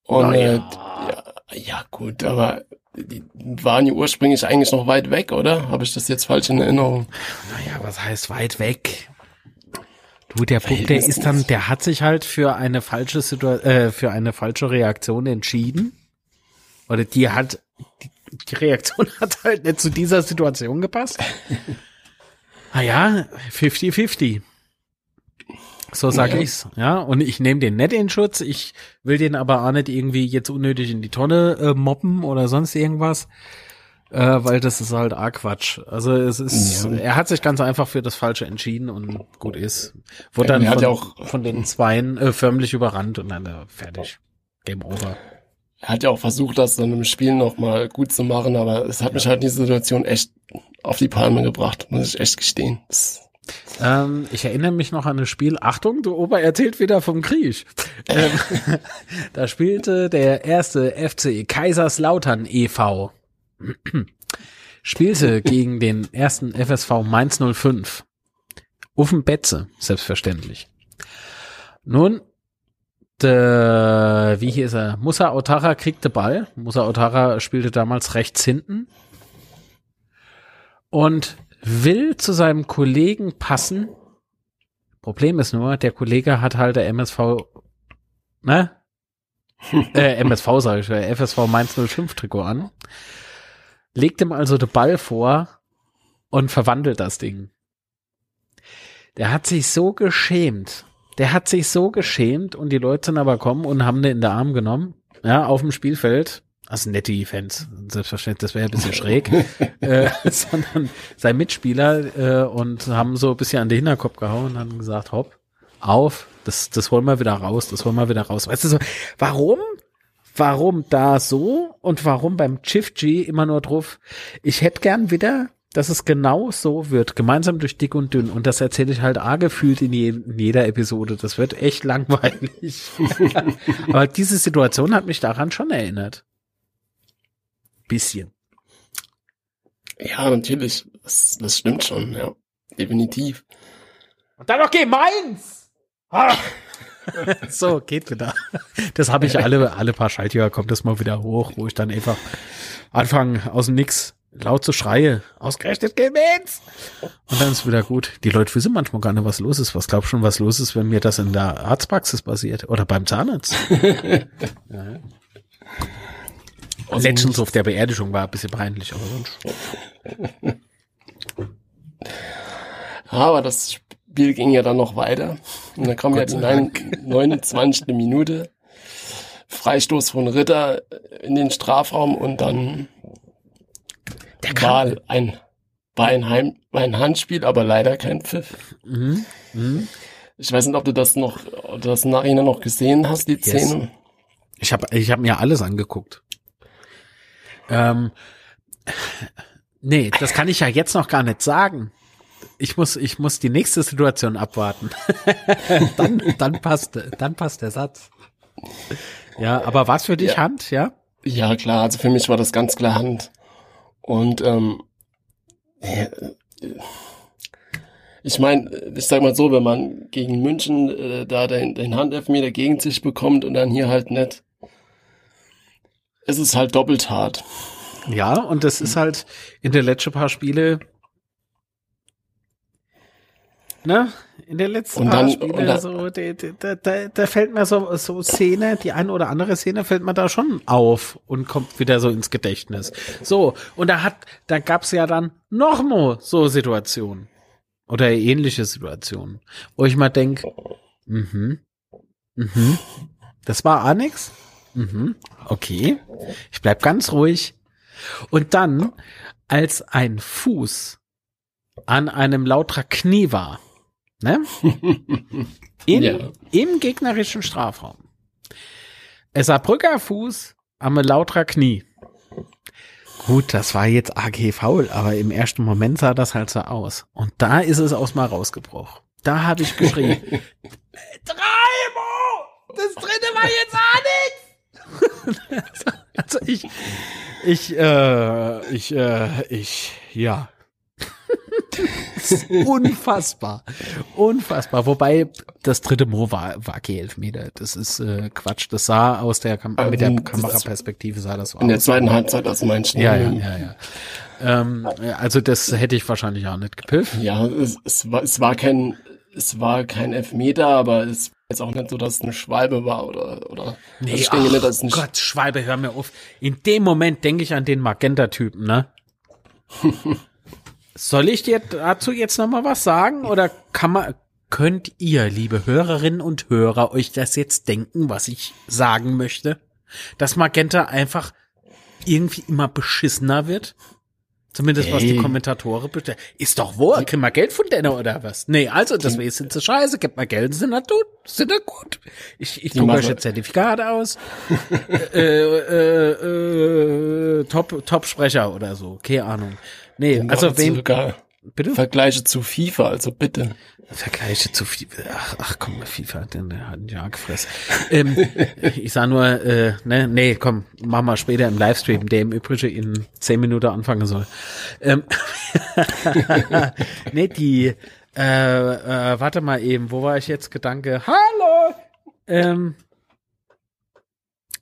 Und Naja. äh, ja, ja gut, aber die waren ja ursprünglich eigentlich noch weit weg, oder? Habe ich das jetzt falsch in Erinnerung? Naja, was heißt weit weg? Du, der Puck, der ist dann, der hat sich halt für eine falsche Situation, äh, für eine falsche Reaktion entschieden. Oder die hat, die, die Reaktion hat halt nicht zu dieser Situation gepasst. Naja, 50-50. So sag Ja. ich's, ja. Und ich nehme den nicht in Schutz. Ich will den aber auch nicht irgendwie jetzt unnötig in die Tonne äh, moppen oder sonst irgendwas. Äh, weil das ist halt arg Quatsch. Also es ist, Ja. er hat sich ganz einfach für das Falsche entschieden und gut ist. Wurde dann von, ja auch- von den Zweien äh, förmlich überrannt und dann äh, fertig. Game over. Er hat ja auch versucht, das dann im Spiel nochmal gut zu machen, aber es hat mich halt in diese Situation echt auf die Palme gebracht, muss ich echt gestehen. Das, Ähm, ich erinnere mich noch an ein Spiel. Achtung, du Ober erzählt wieder vom Krieg. ähm, da spielte der erste FC Kaiserslautern e.V. spielte gegen den ersten FSV Mainz 05. Uffen Betze, selbstverständlich. Nun, der, wie hieß er? Musa Otara kriegte Ball. Musa Otara spielte damals rechts hinten und will zu seinem Kollegen passen. Problem ist nur, der Kollege hat halt der MSV, ne? äh, MSV sage ich, äh, FSV Mainz 05 Trikot an. Legt ihm also den Ball vor und verwandelt das Ding. Der hat sich so geschämt. Der hat sich so geschämt und die Leute sind aber kommen und haben den in den Arm genommen. Ja, auf dem Spielfeld. Also nette Fans, selbstverständlich, das wäre ein bisschen schräg. äh, sondern sein Mitspieler äh, und haben so ein bisschen an den Hinterkopf gehauen und haben gesagt, hopp, auf, das, das holen wir wieder raus, das holen wir wieder raus. Weißt du so, warum? Warum da so und warum beim Chief G immer nur drauf? Ich hätte gern wieder, dass es genau so wird, gemeinsam durch dick und dünn. Und das erzähle ich halt A gefühlt in, je, in jeder Episode. Das wird echt langweilig. Aber diese Situation hat mich daran schon erinnert. Bisschen. ja, natürlich, das, das stimmt schon, ja, definitiv. Und dann noch geh meins! Ah. so, geht wieder. Das habe ich alle, alle paar Schaltjahre kommt das mal wieder hoch, wo ich dann einfach anfange aus dem Nix laut zu schreie. Ausgerechnet geh meins! Und dann ist wieder gut. Die Leute wissen manchmal gar nicht, was los ist. Was glaubst du schon, was los ist, wenn mir das in der Arztpraxis passiert? Oder beim Zahnarzt? ja. Also, Legends auf der Beerdigung war ein bisschen peinlich, aber sonst. Aber das Spiel ging ja dann noch weiter. Und dann kam ja die neun- 29. Minute. Freistoß von Ritter in den Strafraum und dann Der war ein, war ein, Heim, war ein Handspiel, aber leider kein Pfiff. Mhm. Mhm. Ich weiß nicht, ob du das noch, ob du das im Nachhinein noch gesehen hast, die Yes. Szene. Ich habe ich hab mir alles angeguckt. Ähm, nee, das kann ich ja jetzt noch gar nicht sagen. Ich muss, ich muss die nächste Situation abwarten. dann, dann passt, dann passt der Satz. Ja, aber was für dich Ja. Hand, ja? Ja, klar, also für mich war das ganz klar Hand. Und ähm, äh, ich meine, ich sag mal so, wenn man gegen München äh, da den, den Handelfmeter gegen sich bekommt und dann hier halt nicht, es ist halt doppelt hart. Ja, und das ist halt in den letzten paar Spiele, ne? In den letzten Und paar dann- Spiele, dann- so, da, da, da, da fällt mir so, so Szene, die eine oder andere Szene fällt mir da schon auf und kommt wieder so ins Gedächtnis. So, und da hat, da gab's ja dann noch mal so Situationen. Oder ähnliche Situationen, wo ich mal denk, mhm, mhm, das war auch nix? Mhm, okay. Ich bleib ganz ruhig. Und dann, als ein Fuß an einem lauter Knie war, ne? In, Ja. Im gegnerischen Strafraum. Es war Brücker Fuß am lauter Knie. Gut, das war jetzt AG faul, aber im ersten Moment sah das halt so aus. Und da ist es aus mal rausgebrochen. Da habe ich geschrien. Treimo! Das dritte war jetzt auch nichts! also ich, ich, äh, ich, äh, ich, ja. unfassbar. Unfassbar. Wobei das dritte Mo war, war kein Elfmeter. Das ist äh, Quatsch. Das sah aus der Kam Ähm, mit der Kameraperspektive sah das so In der aus. zweiten Halbzeit, das meinst du? Ja, ja, ja, ja. Ähm, also das hätte ich wahrscheinlich auch nicht gepfiffen. Ja, es, es, war, es war kein, es war kein Elfmeter, aber es jetzt auch nicht so, dass es eine Schwalbe war oder, oder. Nee, also ich denke nicht, dass es ein Gott, Schwalbe, hör mir auf. In dem Moment denke ich an den Magenta-Typen, ne? Soll ich dir dazu jetzt noch mal was sagen oder kann man, könnt ihr, liebe Hörerinnen und Hörer, euch das jetzt denken, was ich sagen möchte? Dass Magenta einfach irgendwie immer beschissener wird? Zumindest was die. Kommentatoren bestellen. Ist doch wohl, kriegen wir Geld von denen oder was? Nee, also deswegen sind sie scheiße, gebt mal Geld, sind da gut, sind da gut. Ich, ich drucke euch jetzt Zertifikate aus. äh, äh, äh, Top, Top-Sprecher oder so, keine Ahnung. Nee, also sogar bitte? Vergleiche zu FIFA, also bitte. Vergleiche zu viel. Ach, ach komm, FIFA, den der hat ein Jahr gefressen. ähm, ich sag nur, äh, ne, nee, komm, machen wir später im Livestream, der im Übrigen in zehn Minuten anfangen soll. Ähm, nee, die, äh, äh, warte mal eben, wo war ich jetzt? Gedanke, hallo! Ähm,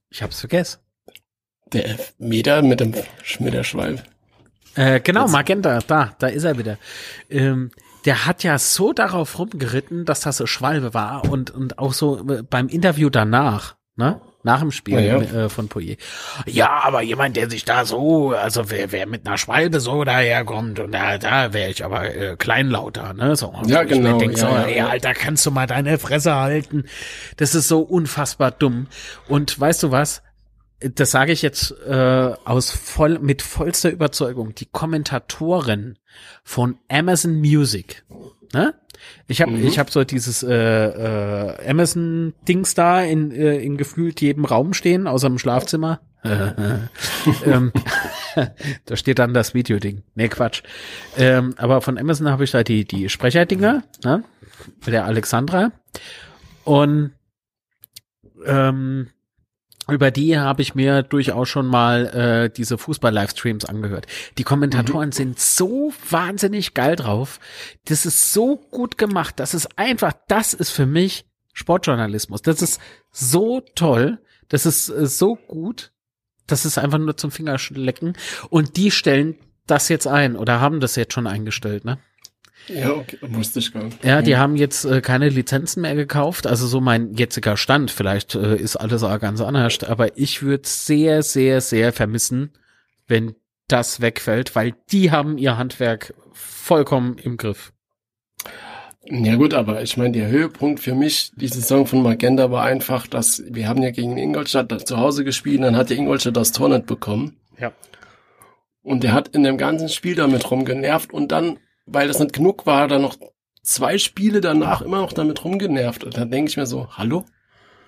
ich hab's vergessen. Der Elfmeter mit dem Schmitterschweif. Äh, genau, Magenta, da, da ist er wieder. Ähm, der hat ja so darauf rumgeritten, dass das so Schwalbe war und, und auch so äh, beim Interview danach, ne? Nach dem Spiel Ja, ja. Äh, von Poirier. Ja, aber jemand, der sich da so, also wer, wer mit einer Schwalbe so daherkommt und da, da wäre ich aber äh, kleinlauter, ne? So, Ja, genau, Denk, so, ja, ja, ey. Alter, kannst du mal deine Fresse halten? Das ist so unfassbar dumm. Und weißt du was? Das sage ich jetzt äh, aus voll mit vollster Überzeugung, die Kommentatorin von Amazon Music, ne? Ich habe Mhm. ich habe so dieses äh, äh, Amazon Dings da in äh, in gefühlt jedem Raum stehen, außer im Schlafzimmer. ähm, da steht dann das Videoding. Nee, Quatsch. Ähm, aber von Amazon habe ich da die die Sprecherdinger, ne? Mit der Alexandra und ähm, über die habe ich mir durchaus schon mal äh, diese Fußball-Livestreams angehört. Die Kommentatoren sind so wahnsinnig geil drauf. Das ist so gut gemacht. Das ist einfach, das ist für mich Sportjournalismus. Das ist so toll. Das ist äh, so gut. Das ist einfach nur zum Fingerschlecken. Und die stellen das jetzt ein oder haben das jetzt schon eingestellt, ne? Ja, okay, wusste ich gar nicht. Ja, die haben jetzt äh, keine Lizenzen mehr gekauft. Also so mein jetziger Stand. Vielleicht äh, ist alles auch ganz anders. Aber ich würde sehr, sehr, sehr vermissen, wenn das wegfällt, weil die haben ihr Handwerk vollkommen im Griff. Ja gut, aber ich meine, der Höhepunkt für mich, die Saison von Magenta war einfach, dass wir haben ja gegen Ingolstadt zu Hause gespielt, und dann hat der Ingolstadt das Tor nicht bekommen. Ja. Und der hat in dem ganzen Spiel damit rumgenervt und dann, weil das nicht genug war, dann noch zwei Spiele danach immer noch damit rumgenervt. Und dann denke ich mir so, hallo?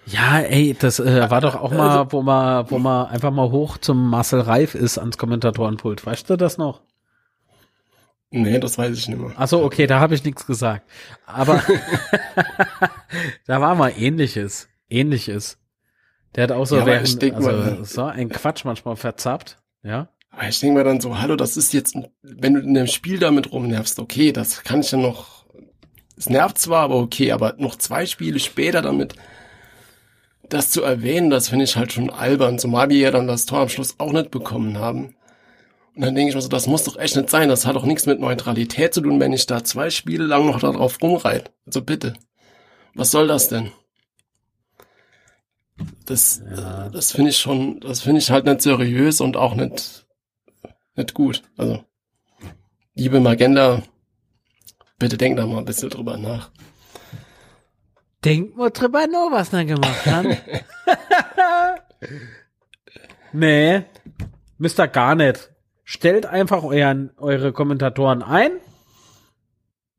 Ja, ey, das äh, war doch auch mal, wo man, wo man einfach mal hoch zum Marcel Reif ist ans Kommentatorenpult. Weißt du das noch? Nee, das weiß ich nicht mehr. Ach so, okay, da habe ich nichts gesagt. Aber da war mal ähnliches. Ähnliches. Der hat auch so Ja, während, also so ein Quatsch manchmal verzappt. Ja. Aber ich denke mir dann so, hallo, das ist jetzt, wenn du in dem Spiel damit rumnervst, okay, das kann ich ja noch, es nervt zwar, aber okay, aber noch zwei Spiele später damit, das zu erwähnen, das finde ich halt schon albern, zumal wir ja dann das Tor am Schluss auch nicht bekommen haben. Und dann denke ich mir so, das muss doch echt nicht sein, das hat doch nichts mit Neutralität zu tun, wenn ich da zwei Spiele lang noch darauf rumreite. Also bitte. Was soll das denn? Das, Ja. das finde ich schon, das finde ich halt nicht seriös und auch nicht, nicht gut. Also, liebe Magenda, bitte denk da mal ein bisschen drüber nach. Denkt mal drüber nach, was er gemacht hat. nee, müsst ihr gar nicht. Stellt einfach euren, eure Kommentatoren ein,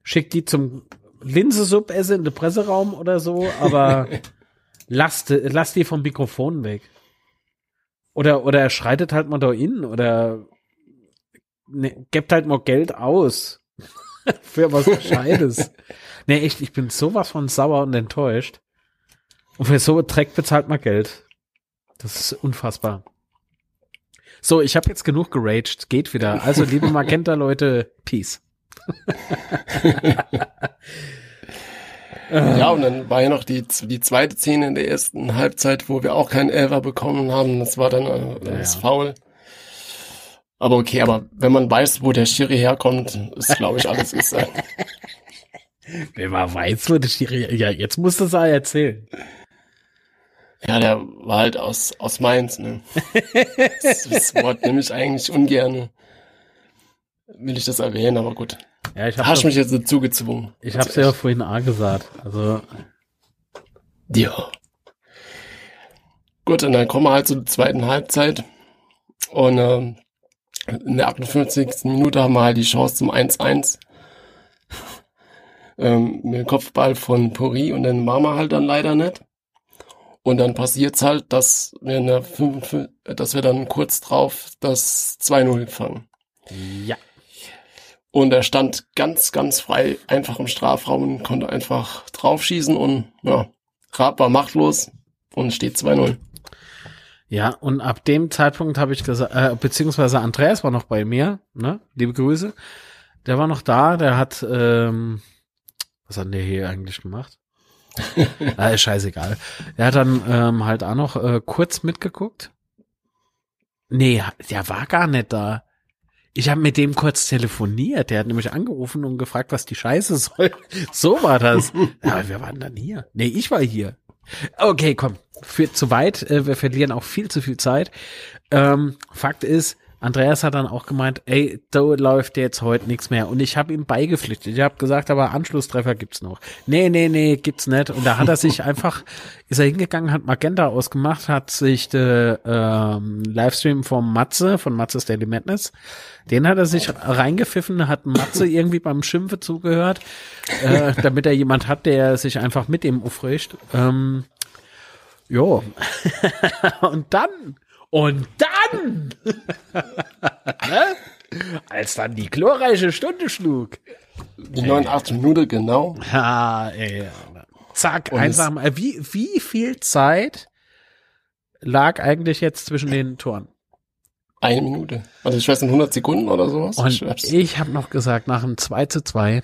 schickt die zum Linsensuppe-Essen in den Presseraum oder so, aber lasst, lasst die vom Mikrofon weg. Oder, oder schreitet halt mal da innen oder ne, gebt halt mal Geld aus. für was Gescheites. nee, echt, ich bin sowas von sauer und enttäuscht. Und für so Dreck bezahlt man Geld. Das ist unfassbar. So, ich habe jetzt genug geraged. Geht wieder. Also, liebe Magenta-Leute, Peace. ja, und dann war ja noch die, die zweite Szene in der ersten Halbzeit, wo wir auch keinen Elfer bekommen haben. Das war dann äh, das ja. Foul. Aber okay, aber wenn man weiß, wo der Schiri herkommt, ist, glaube ich, alles gesagt. wenn man weiß, wo der Schiri, ja, jetzt musst du es auch erzählen. Ja, der war halt aus, aus Mainz, ne? das, das Wort nehme ich eigentlich ungern. Will ich das erwähnen, aber gut. Ja, ich habe Hast mich jetzt dazu gezwungen. Ich habe es ja vorhin A gesagt. Also. Ja. Gut, und dann kommen wir halt zur zweiten Halbzeit. Und ähm, in der 58. Minute haben wir halt die Chance zum 1-1. ähm, mit dem Kopfball von Puri und dann wir halt dann leider nicht. Und dann passiert's halt, dass wir, in der 5, dass wir dann kurz drauf das 2-0 fangen. Ja. Und er stand ganz, ganz frei einfach im Strafraum und konnte einfach draufschießen und ja, Raab war machtlos und steht 2-0. Ja, und ab dem Zeitpunkt habe ich gesagt, äh, beziehungsweise Andreas war noch bei mir, ne? Liebe Grüße. Der war noch da, der hat, ähm, was hat der hier eigentlich gemacht? ah, ist scheißegal. Er hat dann ähm, halt auch noch äh, kurz mitgeguckt. Nee, der war gar nicht da. Ich habe mit dem kurz telefoniert. Der hat nämlich angerufen und gefragt, was die Scheiße soll. so war das. Aber wir waren dann hier. Nee, ich war hier. Okay, komm. Führt zu weit. Äh, wir verlieren auch viel zu viel Zeit. Ähm, Fakt ist, Andreas hat dann auch gemeint, ey, da läuft jetzt heute nichts mehr. Und ich habe ihm beigepflichtet. Ich habe gesagt, aber Anschlusstreffer gibt's noch. Nee, nee, nee, gibt's nicht. Und da hat er sich einfach, ist er hingegangen, hat Magenta ausgemacht, hat sich der ähm, Livestream vom Matze, von Matze's Daily Madness, den hat er sich reingepfiffen, hat Matze irgendwie beim Schimpfe zugehört, äh, damit er jemand hat, der sich einfach mit ihm aufricht. Ähm, jo. Und dann und dann, ne? als dann die glorreiche Stunde schlug. Die 89 Minuten, genau. Ja, ey. Zack, Und einfach mal. Wie, wie viel Zeit lag eigentlich jetzt zwischen den Toren? Eine Minute. Also ich weiß nicht, 100 Sekunden oder sowas. Und ich, ich habe noch gesagt, nach einem 2 zu 2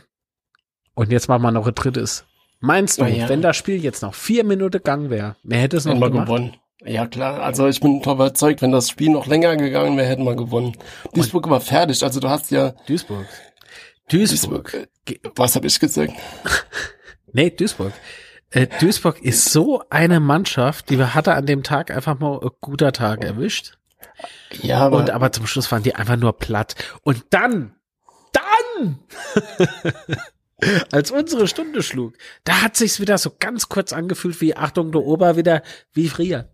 und jetzt machen wir noch ein drittes. Meinst du, ja. wenn das Spiel jetzt noch vier Minuten gegangen wäre, wer hätte es noch gemacht? gewonnen. Ja klar, also ich bin überzeugt, wenn das Spiel noch länger gegangen wäre, hätten wir gewonnen. Duisburg war fertig, also du hast ja... Duisburg. Duisburg. Duisburg. Was habe ich gesagt? nee, Duisburg. Äh, Duisburg ist so eine Mannschaft, die hatte an dem Tag einfach mal ein guter Tag erwischt. Ja, aber... Und aber zum Schluss waren die einfach nur platt. Und dann, dann als unsere Stunde schlug, da hat sich's wieder so ganz kurz angefühlt wie Achtung, du Ober wieder wie früher.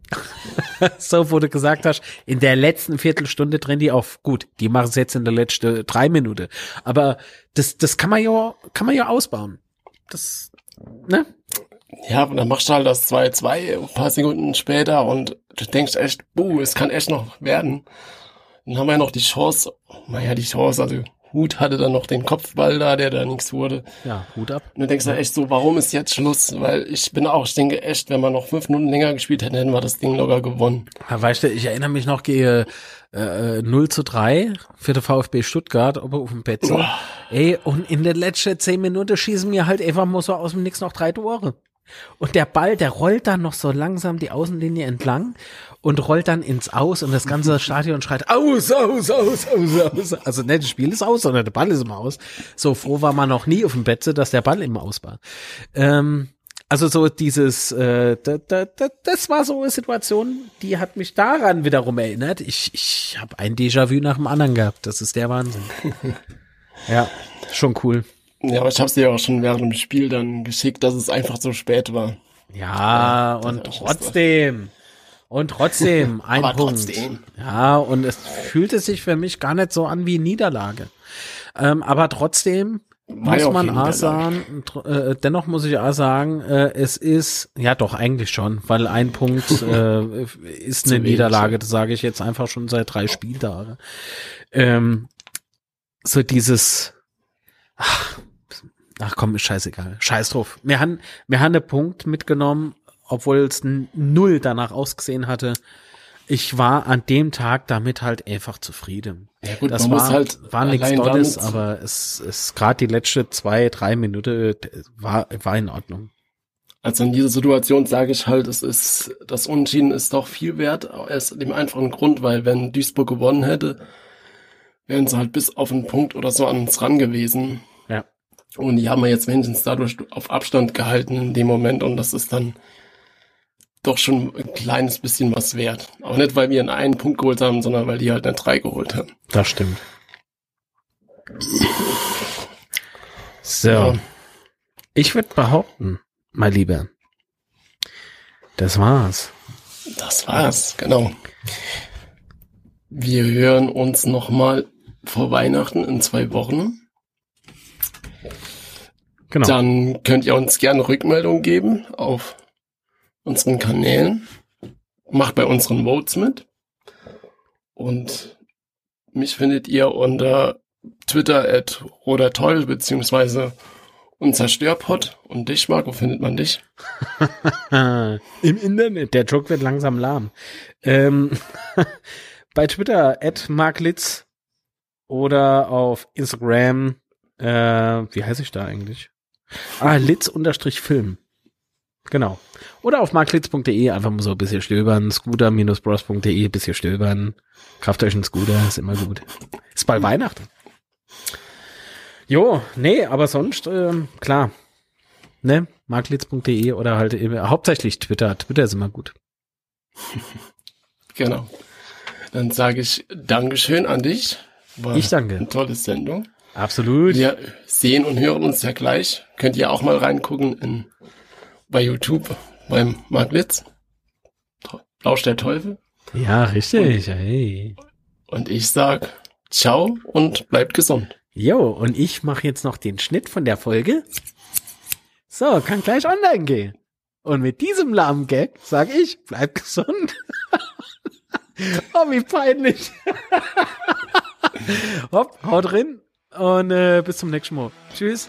so wurde gesagt hast, in der letzten Viertelstunde drehen die auf. Gut, die machen es jetzt in der letzten drei Minuten. Aber das, das kann man ja, kann man ja ausbauen. Das, ne? Ja, und dann machst du halt das 2-2 ein paar Sekunden später und du denkst echt, buh, es kann echt noch werden. Dann haben wir ja noch die Chance, naja, die Chance, also Hut hatte dann noch den Kopfball da, der da nichts wurde. Ja, Hut ab. Und du denkst ja. echt so, warum ist jetzt Schluss? Weil ich bin auch, ich denke echt, wenn wir noch fünf Minuten länger gespielt hätten, hätten wir das Ding locker gewonnen. Ja, weißt du, ich erinnere mich noch, gehe äh, 0 zu 3 für den VfB Stuttgart, auf dem Bett. Ey, und in der letzten zehn Minuten schießen mir halt einfach mal so aus dem Nix noch drei Tore. Und der Ball, der rollt dann noch so langsam die Außenlinie entlang und rollt dann ins Aus und das ganze Stadion schreit aus, aus, aus, aus, aus. Also nicht das Spiel ist aus, sondern der Ball ist im Aus. So froh war man noch nie auf dem Bett, dass der Ball im Aus war. Ähm, also so dieses, äh, da, da, da, das war so eine Situation, die hat mich daran wiederum erinnert. Ich, ich habe ein Déjà-vu nach dem anderen gehabt. Das ist der Wahnsinn. ja, schon cool. Ja, aber ich habe dir ja auch schon während dem Spiel dann geschickt, dass es einfach so spät war. Ja, ja und trotzdem. Und trotzdem ein Aber Punkt. Trotzdem. Ja, und es fühlte sich für mich gar nicht so an wie Niederlage. Ähm, aber trotzdem War muss man auch sagen, äh, dennoch muss ich auch sagen, äh, es ist, ja doch, eigentlich schon, weil ein Punkt äh, ist eine Niederlage, das sage ich jetzt einfach schon seit drei Spieltagen. Ähm, so dieses, ach, ach komm, ist scheißegal, scheiß drauf. Wir haben, wir haben einen Punkt mitgenommen, obwohl es null danach ausgesehen hatte. Ich war an dem Tag damit halt einfach zufrieden. Ja gut, Das man war, muss halt war nichts Tolles, aber es ist gerade die letzte zwei, drei Minuten war, war in Ordnung. Also in dieser Situation sage ich halt, es ist, das Unentschieden ist doch viel wert, aus dem einfachen Grund, weil wenn Duisburg gewonnen hätte, wären sie halt bis auf einen Punkt oder so an uns ran gewesen. Ja. Und die haben wir jetzt wenigstens dadurch auf Abstand gehalten in dem Moment und das ist dann doch schon ein kleines bisschen was wert. Aber nicht, weil wir einen einen Punkt geholt haben, sondern weil die halt eine drei geholt haben. Das stimmt. So. Ja. Ich würde behaupten, mein Lieber, das war's. Das war's, genau. Wir hören uns nochmal vor Weihnachten in zwei Wochen. Genau. Dann könnt ihr uns gerne Rückmeldung geben auf unseren Kanälen. Macht bei unseren Votes mit. Und mich findet ihr unter Twitter at Roder Teufel beziehungsweise unser Störpot. Und dich, Marco, findet man dich? Im Internet. Der Joke wird langsam lahm. Ähm, bei Twitter at marklitz oder auf Instagram, äh, wie heiße ich da eigentlich? Ah, litz-film. Genau. Oder auf marklitz.de einfach mal so ein bisschen stöbern, scooter-bros.de, bisschen stöbern. Kauft euch einen Scooter, ist immer gut. Ist bald Weihnachten. Jo, nee, aber sonst, ähm, klar. Ne, marklitz.de oder halt eben, hauptsächlich Twitter. Twitter ist immer gut. Genau. Dann sage ich Dankeschön an dich. War Ich danke. Eine tolle Sendung. Absolut. Wir sehen und hören uns ja gleich. Könnt ihr auch mal reingucken in, bei YouTube beim Mark Litz. Lausch der Teufel. Ja, richtig. Hey. Und ich sag ciao und bleibt gesund. Jo, und ich mache jetzt noch den Schnitt von der Folge. So, kann gleich online gehen. Und mit diesem lahmen Gag sag ich, bleib gesund. oh, wie peinlich. Hopp, haut drin und äh, bis zum nächsten Mal. Tschüss.